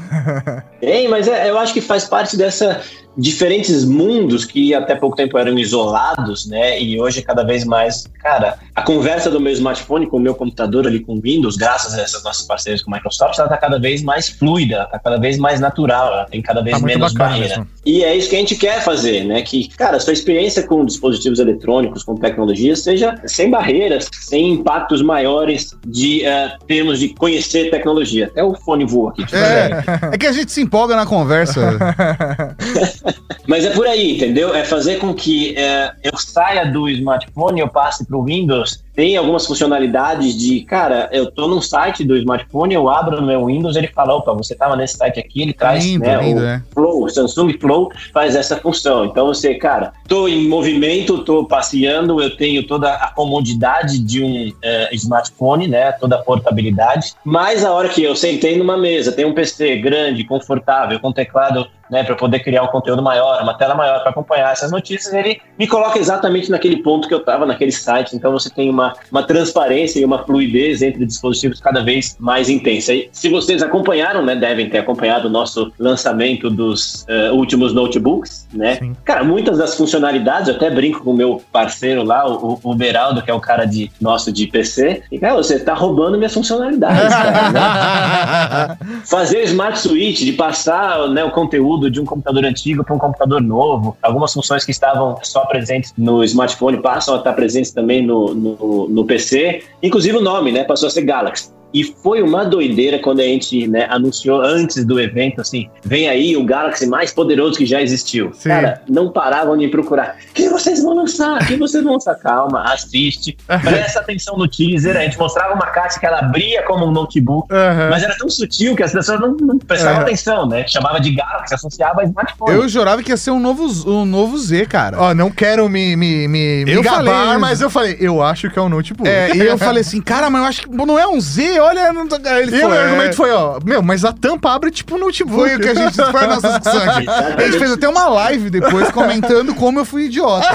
Tem, mas é, eu acho que faz parte dessa diferentes mundos que até pouco tempo eram isolados, né? E hoje cada vez mais, cara, a conversa do meu smartphone com o meu computador ali com Windows, graças a essas nossas parceiras com a Microsoft, ela tá cada vez mais fluida, tá cada vez mais natural, ela tem cada vez tá menos barreira. Mesmo. E é isso que a gente quer fazer, né? Que, cara, sua experiência com dispositivos eletrônicos, com tecnologia, seja sem barreiras, sem impactos maiores de uh, termos de conhecer tecnologia. Até o fone voa aqui. É, é que a gente se empolga na conversa. Mas é por aí, entendeu? É fazer com que é, eu saia do smartphone, eu passe para o Windows tem algumas funcionalidades de, cara, eu tô num site do smartphone, eu abro no meu Windows, ele fala, opa, você estava nesse site aqui, ele traz, lindo, né, lindo, o é. Flow, Samsung Flow faz essa função. Então você, cara, tô em movimento, tô passeando, eu tenho toda a comodidade de um uh, smartphone, né, toda a portabilidade, mas a hora que eu sentei numa mesa, tem um PC grande, confortável, com teclado né, para poder criar um conteúdo maior, uma tela maior para acompanhar essas notícias, ele me coloca exatamente naquele ponto que eu estava naquele site. Então você tem uma, uma transparência e uma fluidez entre dispositivos cada vez mais intensa. E se vocês acompanharam, né, devem ter acompanhado o nosso lançamento dos uh, últimos notebooks, né? Sim. Cara, muitas das funcionalidades, eu até brinco com o meu parceiro lá, o, o Beraldo, que é o cara de nosso de PC, e cara, você está roubando minhas funcionalidades, cara, né? Fazer o Smart Switch, de passar né, o conteúdo conteúdo de um computador antigo para um computador novo. Algumas funções que estavam só presentes no smartphone passam a estar presentes também no, no, no PC. Inclusive o nome, né? Passou a ser Galaxy. E foi uma doideira quando a gente né, anunciou antes do evento, assim, vem aí o Galaxy mais poderoso que já existiu. Sim. Cara, não paravam de procurar. Quem vocês vão lançar? Quem vocês vão lançar? Calma, assiste. Presta atenção no teaser. A gente mostrava uma caixa que ela abria como um notebook, uhum. mas era tão sutil que as pessoas não, não prestavam uhum. atenção, né? Chamava de Galaxy, associava a smartphone. Eu jurava que ia ser um novo, um novo Z, cara. Ó, não quero me, me, me, me eu gabar, falei, mas eu falei, eu acho que é um notebook. É, e eu falei assim, cara, mas eu acho que não é um Z, olha. Não, ele e foi, o meu argumento foi, ó, meu, mas a tampa abre tipo um notebook. Foi o que a gente foi a nossa discussão aqui. A gente fez até uma live depois comentando como eu fui idiota.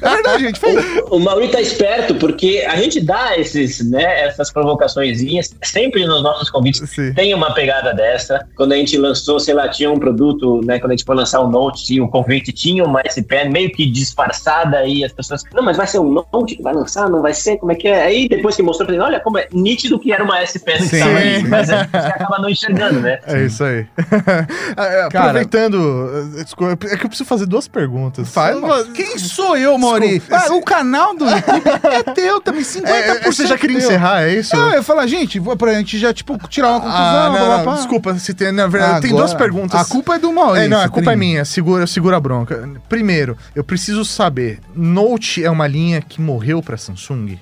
é verdade, gente fez. O, o Mauri tá esperto porque a gente dá esses, né, essas provocaçõezinhas sempre nos nossos convites. Sim. Tem uma pegada dessa. Quando a gente lançou, sei lá, tinha um produto, né, quando a gente foi lançar o um Note, tinha um convite, tinha uma S Pen meio que disfarçada aí as pessoas, não, mas vai ser um Note que vai lançar, não vai ser, como é que é? Aí depois que mostrou, falei, olha como é nítido que era uma S Pen Sim. ali, mas a gente acaba não enxergando, né? É isso aí. É, Cara, Aproveitando, desculpa, é que eu preciso fazer duas perguntas. Faz, Quem sou eu, Mauri? Ah, o canal do YouTube é teu também, 50%. É, é, você já queria encerrar, é isso? Não, eu falo, gente, pra gente já, tipo, tirar uma conclusão. Ah, não, não, desculpa, se tem, na verdade, Agora, tem duas perguntas. A culpa é do Mauri. É, não, a culpa é minha, segura, segura a bronca. Primeiro, eu preciso saber, Note é uma linha que morreu pra Samsung?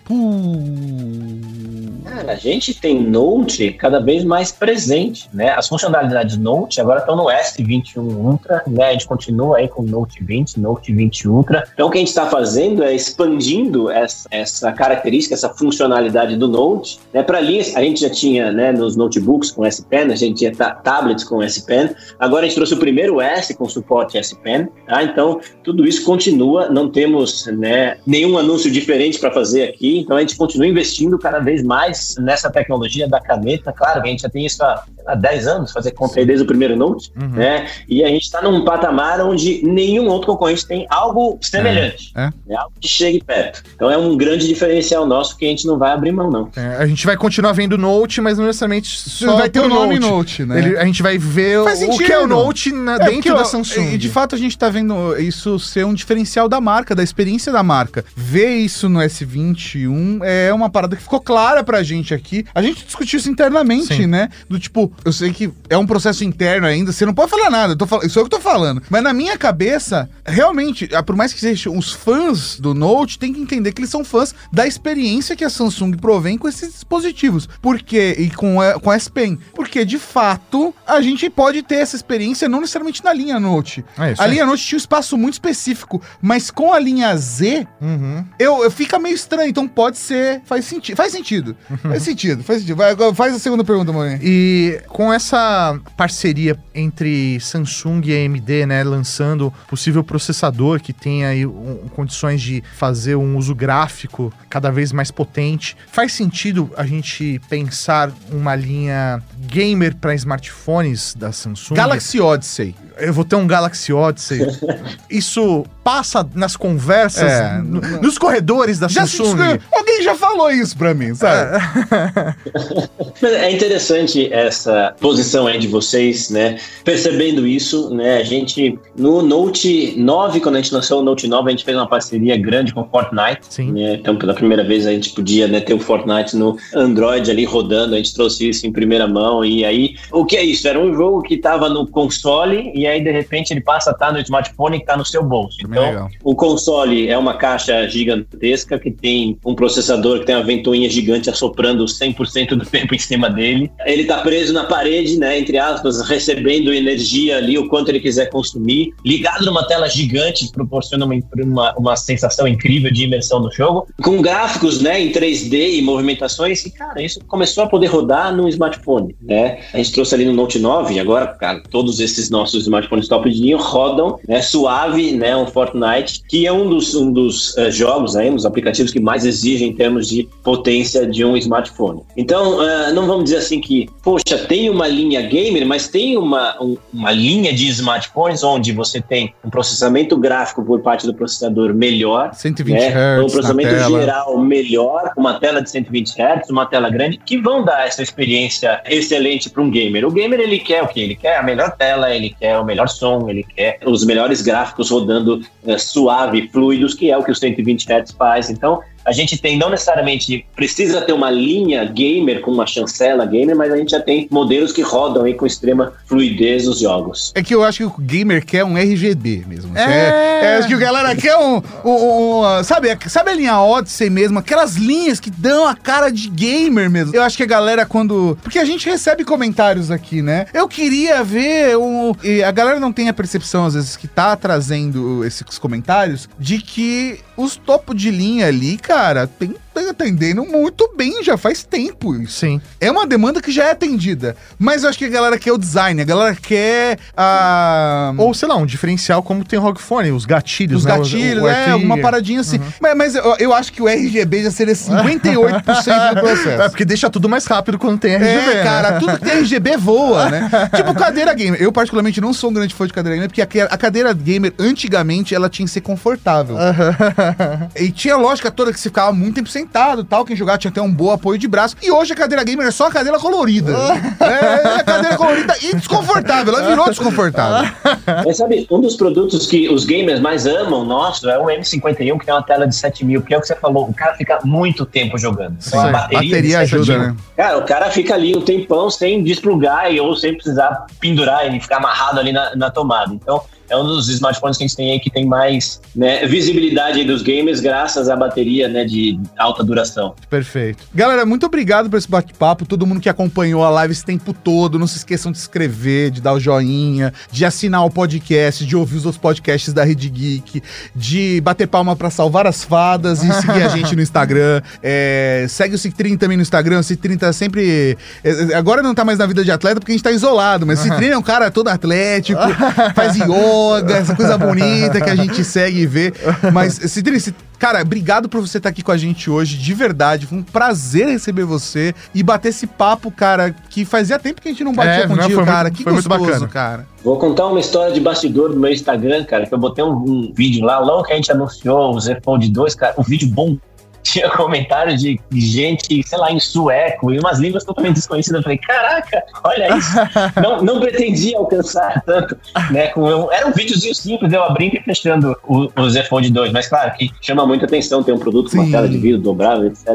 Cara, a gente tem Note cada vez mais presente, né? As funcionalidades Note agora estão no S21 Ultra, né? A gente continua aí com Note 20, Note 20 Ultra. Então, o que a gente está fazendo é expandindo essa, essa característica, essa funcionalidade do Note, né? Para linhas, a gente já tinha, né, nos notebooks com S Pen, a gente tinha tablets com S Pen. Agora a gente trouxe o primeiro S com suporte S Pen, tá? Então, tudo isso continua, não temos, né, nenhum anúncio diferente para fazer aqui. Então, a gente continua investindo cada vez mais nessa tecnologia da caneta. Claro a gente já tem isso há, há 10 anos, fazer conta aí desde o primeiro Note, uhum. né? E a gente está num patamar onde nenhum outro concorrente tem algo semelhante, é. É. Né? algo que chegue perto. Então é um grande diferencial nosso que a gente não vai abrir mão, não. É, a gente vai continuar vendo Note, mas não necessariamente só vai ter o nome Note, Note né? Ele, a gente vai ver o, o, que é o Note na, é, dentro da Samsung. E de fato a gente está vendo isso ser um diferencial da marca, da experiência da marca. Ver isso no S21 é uma parada que ficou clara pra gente aqui. A gente discutiu isso internamente, Sim. né? Do tipo, eu sei que é um processo interno ainda, você não pode falar nada, eu tô fal... isso é o que eu tô falando. Mas na minha cabeça, realmente, por mais que sejam os fãs do Note, tem que entender que eles são fãs da experiência que a Samsung provém com esses dispositivos. Porque, e com a, com a S Pen. Porque, de fato, a gente pode ter essa experiência não necessariamente na linha Note. É a linha Note tinha um espaço muito específico, mas com a linha Z, uhum. eu, eu fica meio estranho. Então pode ser. Faz sentido. Faz sentido. Uhum. Faz sentido, faz sentido. Vai, faz a segunda pergunta, mãe. E com essa parceria entre Samsung e AMD, né, lançando possível processador que tenha aí um, condições de fazer um uso gráfico cada vez mais potente, faz sentido a gente pensar uma linha gamer para smartphones da Samsung? Galaxy Odyssey eu vou ter um Galaxy Odyssey. Isso passa nas conversas, é, no, nos corredores da já Samsung. Alguém já falou isso pra mim, sabe? É. É interessante essa posição aí de vocês, né? Percebendo isso, né? A gente, no Note 9, quando a gente lançou o Note 9, a gente fez uma parceria grande com o Fortnite. Sim. Né? Então, pela primeira vez, a gente podia né, ter o Fortnite no Android ali rodando, a gente trouxe isso em primeira mão. E aí, o que é isso? Era um jogo que estava no console e aí, de repente, ele passa a estar no smartphone que está no seu bolso. Então, o console é uma caixa gigantesca que tem um processador que tem uma ventoinha gigante assoprando 100% do tempo em cima dele. Ele está preso na parede, né, entre aspas, recebendo energia ali, o quanto ele quiser consumir, ligado numa tela gigante, proporciona uma, uma, uma sensação incrível de imersão no jogo, com gráficos, né, em 3D e movimentações, e, cara, isso começou a poder rodar no smartphone, né? A gente trouxe ali no Note 9, e agora, cara, todos esses nossos smartphones top de linha rodam, né, suave, né, um Fortnite, que é um dos, um dos uh, jogos aí, um dos aplicativos que mais exigem em termos de potência de um smartphone. Então, uh, não vamos dizer assim que, poxa, tem uma linha gamer, mas tem uma, um, uma linha de smartphones onde você tem um processamento gráfico por parte do processador melhor, 120 né? Hz, um processamento geral melhor, uma tela de 120 Hz, uma tela grande, que vão dar essa experiência excelente para um gamer. O gamer ele quer o quê? Ele quer a melhor tela, ele quer o melhor som, ele quer os melhores gráficos rodando uh, suave, fluidos, que é o que o 120 Hz faz. Então, a gente tem, não necessariamente precisa ter uma linha gamer com uma chancela gamer, mas a gente já tem modelos que rodam aí com extrema fluidez nos jogos. É que eu acho que o gamer quer um RGB mesmo. É, é, é acho que o galera quer um, um, um, sabe, sabe a linha Odyssey mesmo? Aquelas linhas que dão a cara de gamer mesmo. Eu acho que a galera quando... Porque a gente recebe comentários aqui, né? Eu queria ver um... E a galera não tem a percepção, às vezes, que tá trazendo esses comentários de que os topos de linha ali, cara, tem atendendo muito bem já faz tempo. Sim. É uma demanda que já é atendida. Mas eu acho que a galera quer o design, a galera quer a. Ou, sei lá, um diferencial como tem o ROG Phone, os gatilhos, os né? gatilhos, o, o é, uma paradinha assim. Uhum. Mas, mas eu, eu, acho que o RGB já seria 58% do processo. É porque deixa tudo mais rápido quando tem RGB. É, né? cara, tudo que tem RGB voa, né? tipo cadeira gamer. Eu, particularmente, não sou um grande fã de cadeira gamer, porque a, a cadeira gamer, antigamente, ela tinha que ser confortável. Uhum. e tinha lógica toda que você ficava muito tempo sem sentado tal. Quem jogava tinha até um bom apoio de braço. E hoje a cadeira gamer é só a cadeira colorida. é, é a cadeira colorida e desconfortável. Ela virou desconfortável. Mas sabe, um dos produtos que os gamers mais amam nosso é o M51, que tem uma tela de 7000, porque é o que você falou, o cara fica muito tempo jogando. Então, Sim, a bateria, bateria ajuda, né? Cara, o cara fica ali um tempão sem desplugar ou sem precisar pendurar e ficar amarrado ali na, na tomada. Então, é um dos smartphones que a gente tem aí que tem mais né, visibilidade dos gamers graças à bateria né, de alta duração. Perfeito. Galera, muito obrigado por esse bate-papo. Todo mundo que acompanhou a live esse tempo todo. Não se esqueçam de se inscrever, de dar o joinha, de assinar o podcast, de ouvir os outros podcasts da Rede Geek, de bater palma para salvar as fadas e seguir a gente no Instagram. É, segue o Citrin também no Instagram. O Citrin tá sempre. É, agora não tá mais na vida de atleta porque a gente tá isolado, mas o Citrin é um cara todo atlético, faz yoga yoga, essa coisa bonita que a gente segue e vê. Mas, Cidri, cara, obrigado por você estar aqui com a gente hoje, de verdade. Foi um prazer receber você e bater esse papo, cara, que fazia tempo que a gente não batia é, contigo, não, cara. Muito, que foi gostoso, muito bacana. cara. Vou contar uma história de bastidor do meu Instagram, cara, que eu botei um, um vídeo lá, logo que a gente anunciou o Z Fold 2, cara, um vídeo bom tinha comentários de gente, sei lá, em sueco e umas línguas totalmente desconhecidas. Eu falei, caraca, olha isso. não, não pretendia alcançar tanto, né? Com, era um videozinho simples, eu abrindo e fechando o, o Z Fold 2, mas claro que chama muita atenção ter um produto com uma tela de vidro dobrável, etc.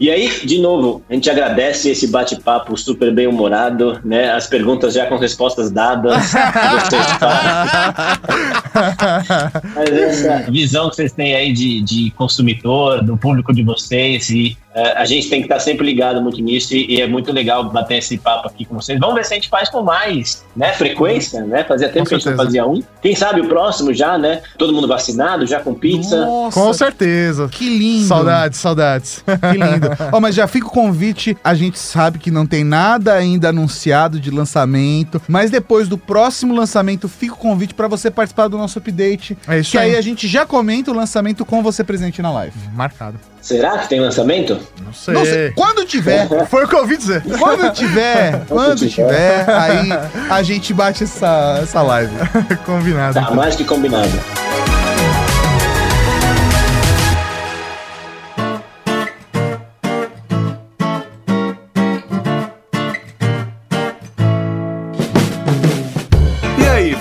E aí, de novo, a gente agradece esse bate-papo super bem humorado, né? As perguntas já com respostas dadas. mas essa visão que vocês têm aí de, de consumidor, do público público de vocês e a gente tem que estar sempre ligado muito nisso e, e, é muito legal bater esse papo aqui com vocês. Vamos ver se a gente faz com mais né, frequência, né? Fazia tempo com que a gente não fazia um. Quem sabe o próximo já, né? Todo mundo vacinado, já com pizza. Nossa, com certeza. Que lindo. Saudades, saudades. Que lindo. oh, mas já fica o convite, a gente sabe que não tem nada ainda anunciado de lançamento, mas depois do próximo lançamento fica o convite para você participar do nosso update. É isso que aí. aí a gente já comenta o lançamento com você presente na live. Marcado. Será que tem lançamento? Não sei. Não sei. Quando tiver, foi o que eu ouvi dizer. Quando tiver, quando tiver, aí a gente bate essa, essa live. combinado. Tá, então. mais que combinado.